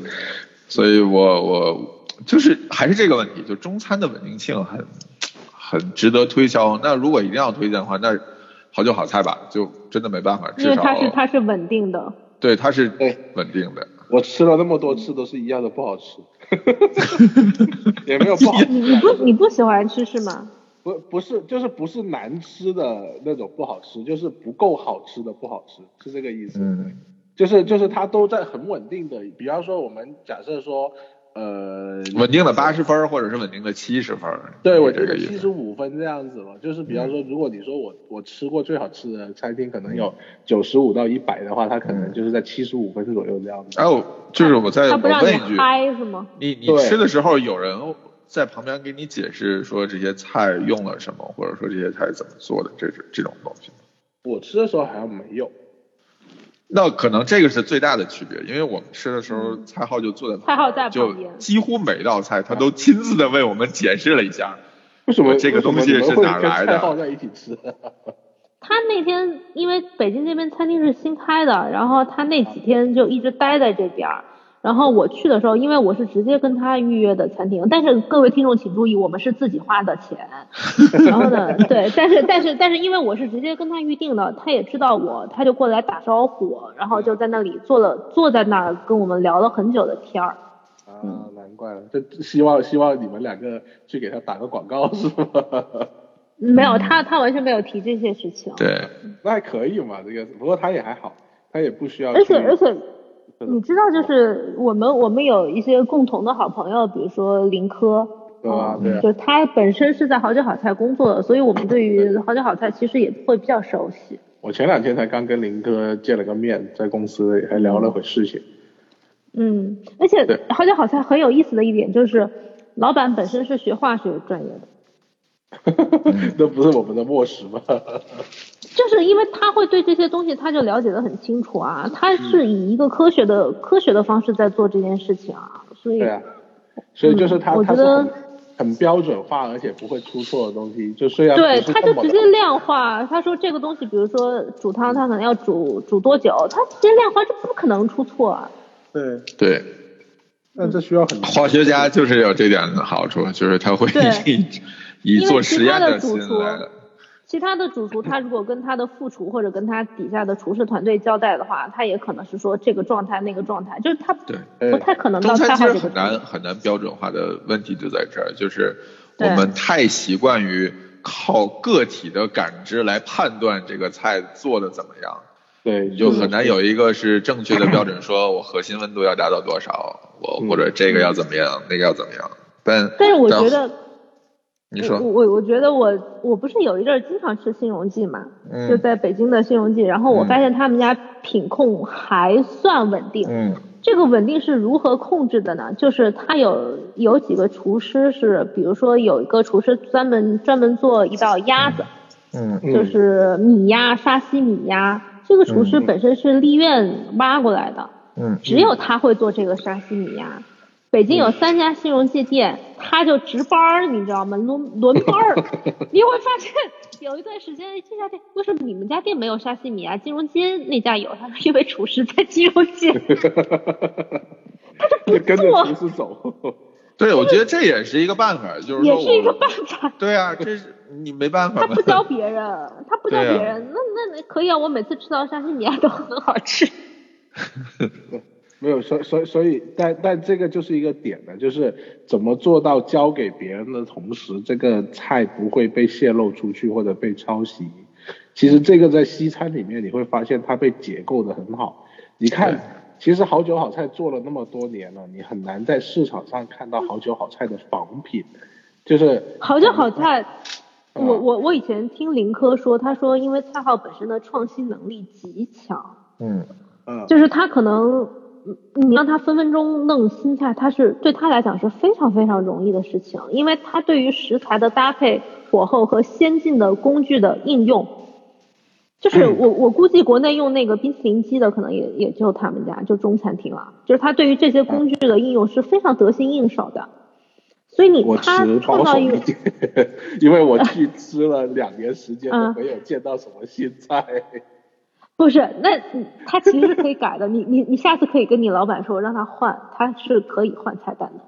S2: 所以我我就是还是这个问题，就中餐的稳定性很很值得推销。那如果一定要推荐的话，那好酒好菜吧，就真的没办法，
S1: 因为
S2: 至少
S1: 它是它是稳定的。
S2: 对它是
S3: 对
S2: 稳定的。
S3: 我吃了那么多次都是一样的不好吃，[laughs] 也没有不好吃，
S1: 你你不你不喜欢吃是吗？
S3: 不不是就是不是难吃的那种不好吃，就是不够好吃的不好吃，是这个意思。
S2: 嗯
S3: 就是就是它都在很稳定的，比方说我们假设说，呃，
S2: 稳定的八十分或者是稳定的七十分，
S3: 对，我
S2: 这个
S3: 七十五分这样子嘛，就是比方说，如果你说我我吃过最好吃的餐厅可能有九十五到一百的话，它可能就是在七十五分左右这样子。
S2: 还有就是我再我问一句，
S1: 嗨是吗？
S2: 你你吃的时候有人在旁边给你解释说这些菜用了什么，或者说这些菜怎么做的，这是这种东西吗？
S3: 我吃的时候好像没有，
S2: 那可能这个是最大的区别，因为我们吃的时候，蔡浩就坐在旁边
S1: 蔡浩在
S2: 就
S1: 旁边
S2: 几乎每道菜他都亲自的为我们解释了一下。
S3: 为什么
S2: 这个东西是哪来的？[laughs]
S1: 他那天因为北京这边餐厅是新开的，然后他那几天就一直待在这边儿。然后我去的时候，因为我是直接跟他预约的餐厅，但是各位听众请注意，我们是自己花的钱。[laughs] 然后呢，对，但是但是但是因为我是直接跟他预定的，他也知道我，他就过来打招呼，然后就在那里坐了坐在那儿跟我们聊了很久的天儿。
S3: 啊，难怪了，这希望希望你们两个去给他打个广告是吗？[laughs]
S1: 没有，他他完全没有提这些事情。
S2: 对，
S3: 那还可以嘛，这个不过他也还好，他也不需要去。
S1: 而且而且，你知道，就是我们我们有一些共同的好朋友，比如说林科，
S3: 对啊对啊
S1: 就他本身是在好酒好菜工作的，所以我们对于好酒好菜其实也会比较熟悉。
S3: 我前两天才刚跟林哥见了个面，在公司还聊了会事情。
S1: 嗯，而且好酒好菜很有意思的一点就是，老板本身是学化学专业的。[laughs]
S3: 那不是我们的默识吗？
S1: 就是因为他会对这些东西，他就了解的很清楚啊，他是以一个科学的、科学的方式在做这件事情啊，所以
S3: 对啊，所以就是他、
S1: 嗯我觉得
S3: 很很标准化，而且不会出错的东西，就虽然
S1: 对，他就直接量化。他说这个东西，比如说煮汤，他可能要煮煮多久，他直接量化，就不可能出错啊。
S3: 对，
S2: 对，
S3: 那这需要很
S2: 化学家就是有这点的好处，就是他会 [laughs] 以以做实
S1: 验的
S2: 验心来的。
S1: 其他的主厨，他如果跟他的副厨或者跟他底下的厨师团队交代的话，他也可能是说这个状态那个状态，就是他
S2: 对
S1: 不太可能
S2: 中
S1: 到太
S2: 餐其实很难很难标准化的问题就在这儿，就是我们太习惯于靠个体的感知来判断这个菜做的怎么样，
S3: 对，
S2: 你就很难有一个是正确的标准，说我核心温度要达到多少，我
S3: 嗯
S2: 或者这个要怎么样，那个要怎么样。但
S1: 但是我觉得，我
S2: 你说，
S1: 我我觉得我我不是有一阵儿经常吃新荣记嘛，
S2: 嗯
S1: 就在北京的新荣记，然后我
S2: 嗯
S1: 发现他们家品控还算稳定。
S2: 嗯
S1: 这个稳定是如何控制的呢？就是他有有几个厨师是，比如说有一个厨师专门专门做一道鸭子，
S2: 嗯
S3: 嗯
S1: 就是米鸭沙西米鸭。这个厨师本身是立院挖过来的，
S2: 嗯
S1: 只有他会做这个沙西米鸭。北京有三家新荣记店，他就值班儿，你知道吗？轮轮班儿，[laughs] 你会发现有一段时间这家店为什么你们家店没有沙西米啊，金融街那家有？他说因为厨师在金融街。[laughs]
S3: 他就不跟着
S1: 做
S3: 厨师走。[laughs]
S2: 对，我觉得这也是一个办法，就是
S1: 也是一个办法。
S2: 对啊，这是你没办法
S1: 他不。教别人，他不教别人，那那那可以啊，我每次吃到沙西米亚都很好吃。
S3: 没有，所所以所以，但但这个就是一个点呢，就是怎么做到交给别人的同时，这个菜不会被泄露出去或者被抄袭。其实这个在西餐里面你会发现它被解构的很好。你看，其实好酒好菜做了那么多年了，你很难在市场上看到好酒好菜的仿品，就是
S1: 好酒好菜，
S3: 嗯
S1: 我我我以前听林科说，他说因为蔡浩本身的创新能力极强，
S2: 嗯，
S3: 嗯
S1: 就是他可能嗯你让他分分钟弄新菜，他是对他来讲是非常非常容易的事情，因为他对于食材的搭配、火候和先进的工具的应用，就是我我估计国内用那个冰淇淋机的可能也也就他们家就中餐厅了，就是他对于这些工具的应用是非常得心应手的，所以你
S3: 我
S1: 他
S3: 持
S1: 创造一个
S3: 保守一点，[laughs] 因为我去吃了两年时间
S1: 嗯。
S3: 都没有见到什么新菜。
S1: 不是，那你他其实是可以改的。你你你下次可以跟你老板说，让他换，他是可以换菜单的。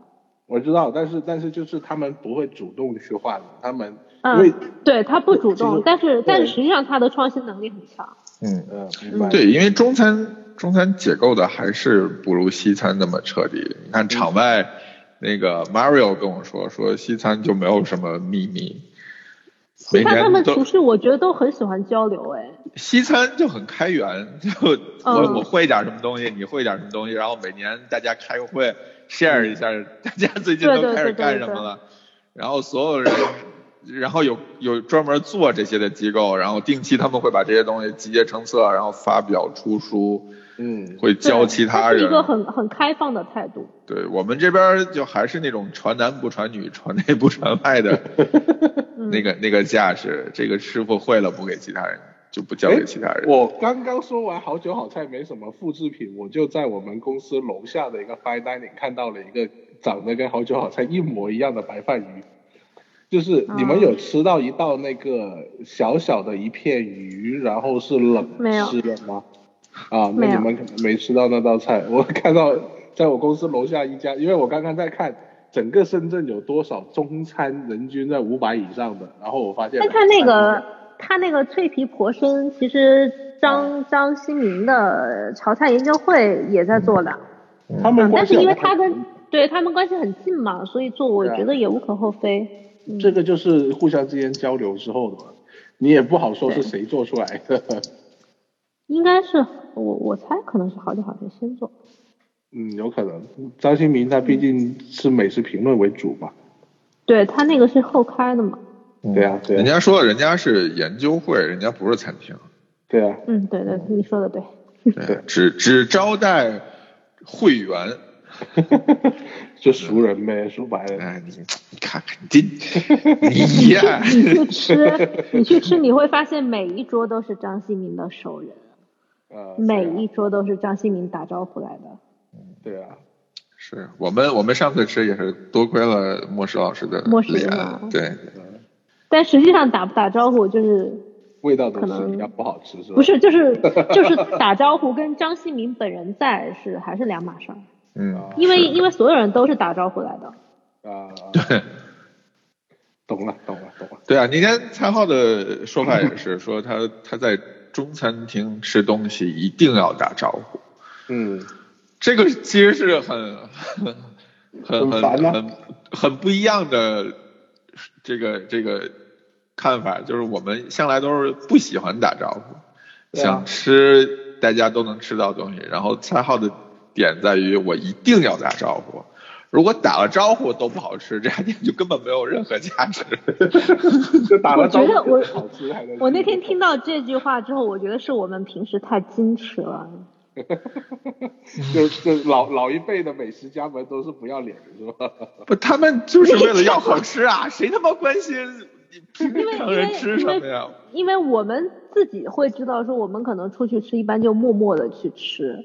S3: 我知道，但是但是就是他们不会主动去换，他们因为
S1: 嗯，对他不主动，但是但是实际上他的创新能力很强。
S2: 嗯，
S3: 嗯明白
S2: 对，因为中餐中餐解构的还是不如西餐那么彻底。你看场外那个 Mario 跟我说，说西餐就没有什么秘密，每
S1: 西餐他们厨师我觉得都很喜欢交流，哎，
S2: 西餐就很开源，就我、
S1: 嗯。
S2: 我会点什么东西，你会点什么东西，然后每年大家开个会 share 一下，大家最近都开始干什么了，然后所有人，然后有有专门做这些的机构，然后定期他们会把这些东西集结成册，然后发表出书，
S3: 嗯
S2: 会教其他人。
S1: 是一个很很开放的态度。
S2: 对我们这边就还是那种传男不传女，传内不传外的
S1: 嗯 [laughs]
S2: 那个那个架势，这个师傅会了不给其他人，就不交给其他人。
S3: 我刚刚说完好酒好菜没什么复制品，我就在我们公司楼下的一个 fine dining 看到了一个长得跟好酒好菜一模一样的白饭鱼。就是你们
S1: 哦
S3: 有吃到一道那个小小的一片鱼，然后是冷吃的吗？啊，那你们可能没吃到那道菜。[laughs] 我看到在我公司楼下一家，因为我刚刚在看整个深圳有多少中餐人均在五百以上的，然后我发现
S1: 但他那个他那个脆皮婆参，其实张张新民的潮菜研究会也在做的。
S3: 他们关系
S1: 是因为他跟对他们关系很近嘛，所以做我觉得也无可厚非。嗯
S3: 这个就是互相之间交流之后的嘛，你也不好说是谁做出来的。[laughs]
S1: 应该是我我猜可能是好久好久先做。
S3: 嗯，有可能。张新民他毕竟是美食评论为主嘛。
S1: 对他那个是后开的嘛。
S3: 对啊，对啊，
S2: 人家说人家是研究会，人家不是餐厅，
S3: 对啊，
S1: 嗯，对对，你说的对。
S2: 对，只只招待会员。[laughs]
S3: 就熟人呗，说白了。
S2: 哎，你你看看你这你呀，[laughs]
S1: 你去吃，[laughs] 你去吃，你会发现每一桌都是张新民的熟人，
S3: 呃，
S1: 每一桌都是张新民打招呼来的。
S3: 对啊，
S2: 是我们我们上次吃也是多亏了莫石老师的
S1: 莫石
S2: 脸
S1: 嘛，
S2: 对，
S1: 但实际上打不打招呼就是
S3: 味道
S1: 可能
S3: 不好吃是吧？
S1: 不是就是就是打招呼跟张新民本人在是还是两码事儿，
S2: 嗯，
S1: 因为因为所有人都是打招呼来的。
S3: 啊，
S2: 对。
S3: 懂了，懂了，懂了。
S2: 对啊，你看蔡浩的说法也是说他他在中餐厅吃东西一定要打招呼，
S3: 嗯，
S2: 这个其实是很很很
S3: 很
S2: 很很不一样的这个这个看法，就是我们向来都是不喜欢打招呼，
S3: 啊。
S2: 想吃大家都能吃到东西，然后蔡浩的点在于我一定要打招呼。如果打了招呼都不好吃，这家店就根本没有任何价值。[laughs]
S3: 就打了招呼
S1: 我觉得我
S3: 好吃还能
S1: 我那天听到这句话之后，我觉得是我们平时太矜持了。[laughs]
S3: 就就老老一辈的美食家们都是不要脸的是吧？[laughs]
S2: 不，他们就是为了要好吃啊，谁他妈关心你平
S1: 因为
S2: 常人吃什么呀？
S1: 因为我们自己会知道，说我们可能出去吃，一般就默默的去吃，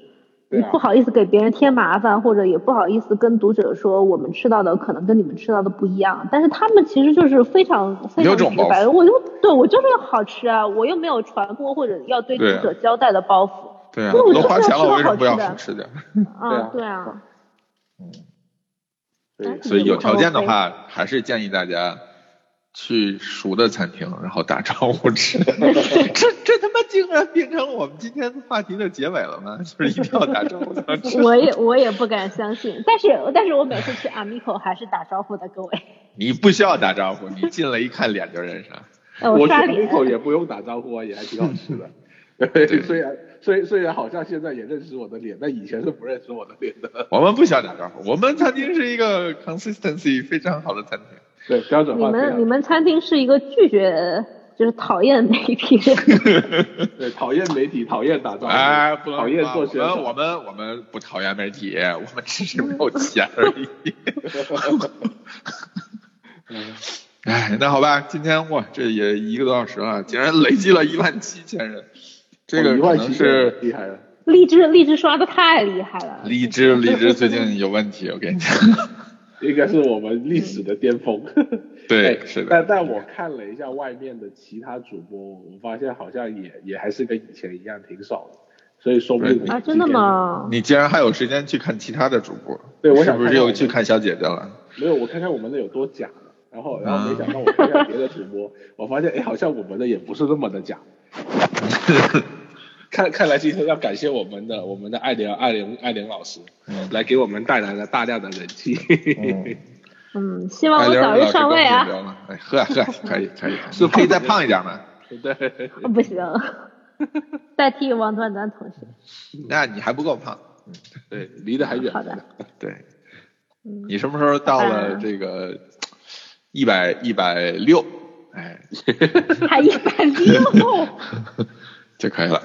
S1: 不好意思给别人添麻烦，或者也不好意思跟读者说我们吃到的可能跟你们吃到的不一样。但是他们其实就是非常非
S2: 有种
S1: 常直白，我就对我就是要好吃啊，我又没有传播或者要对读者交代的包袱。
S2: 对啊，
S1: 那我就是
S2: 我都花钱了，
S1: 要吃
S2: 我为什么不要
S1: 好吃的
S2: 好吃的？[laughs]
S1: 啊，
S3: 对啊
S2: 所以有条件的话，还是建议大家去熟的餐厅，然后打招呼吃。[laughs] 这这他妈竟然变成我们今天话题的结尾了吗？[laughs] 就是一定要打招呼才能吃。[laughs]
S1: 我也我也不敢相信，但是但是我每次去 Amico 还是打招呼的，各位。
S2: 你不需要打招呼，你进来一看脸就认识
S5: 我去
S1: 刷脸
S5: Nico 也不用打招呼啊，也还挺好吃的。对，虽然虽虽然好像现在也认识我的脸，但以前是不认识我的脸的。
S2: 我们不需要打招呼，我们餐厅是一个 consistency 非常好的餐厅。
S5: 对，标准
S1: 你
S5: 化你
S1: 们你们餐厅是一个拒绝就是讨厌媒体的 [laughs]
S5: 对讨厌媒体，讨厌打招呼，
S2: 哎，不
S5: 讨厌做宣
S2: 我们我。们我们不讨厌媒体，我们只是没有钱而已。[laughs] 哎，那好吧，今天哇，这也一个多小时了，竟然累计了一万七千人，这个可能是
S5: 厉害了。
S1: 荔枝荔枝刷的太厉害了。
S2: 荔枝荔枝最近有问题，我跟你讲。
S5: 应该是我们历史的巅峰。
S2: 对
S5: 哎
S2: 是的
S5: 但但我看了一下外面的其他主播，我发现好像也也还是跟以前一样挺少的，所以说不定
S1: 啊，真的？吗？
S2: 你竟然还有时间去看其他的主播？
S5: 对我
S2: 是不是又去看小姐姐了？
S5: 没有，我看看我们的有多假。然后，然后没想到我看看别的主播，我发现哎，好像我们的也不是那么的假。[laughs]
S3: 看看来今天要感谢我们的我们的爱莲爱莲爱莲老师，来给我们带来了大量的人气。
S1: 嗯，希望
S2: 哎，
S1: 我早日上位啊！
S2: 哎，喝喝，可以可以，是 [laughs] 可以再胖一点吗？
S3: 对，
S1: 不行，代替王端端同学。
S2: 那你还不够胖。
S3: 对，离得还远。
S1: 好的。
S2: 对，
S1: 嗯，
S2: 你什么时候到了这个一百一百六？哎，
S1: 还一百六，[laughs]
S2: 就可以了。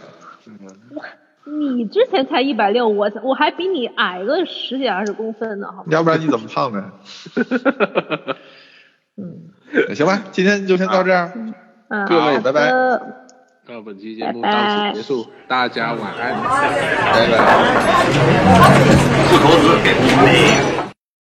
S1: 你之前才一百六，我我还比你矮个十几二十公分呢，好吗？
S2: 要不然你怎么胖的？[laughs]
S1: 嗯
S2: 行吧，今天就先到这儿。
S1: 嗯，
S2: 各位拜拜
S1: 好的
S3: 那本期节目到此结束，大家晚安。
S2: 拜拜。
S7: 四口子给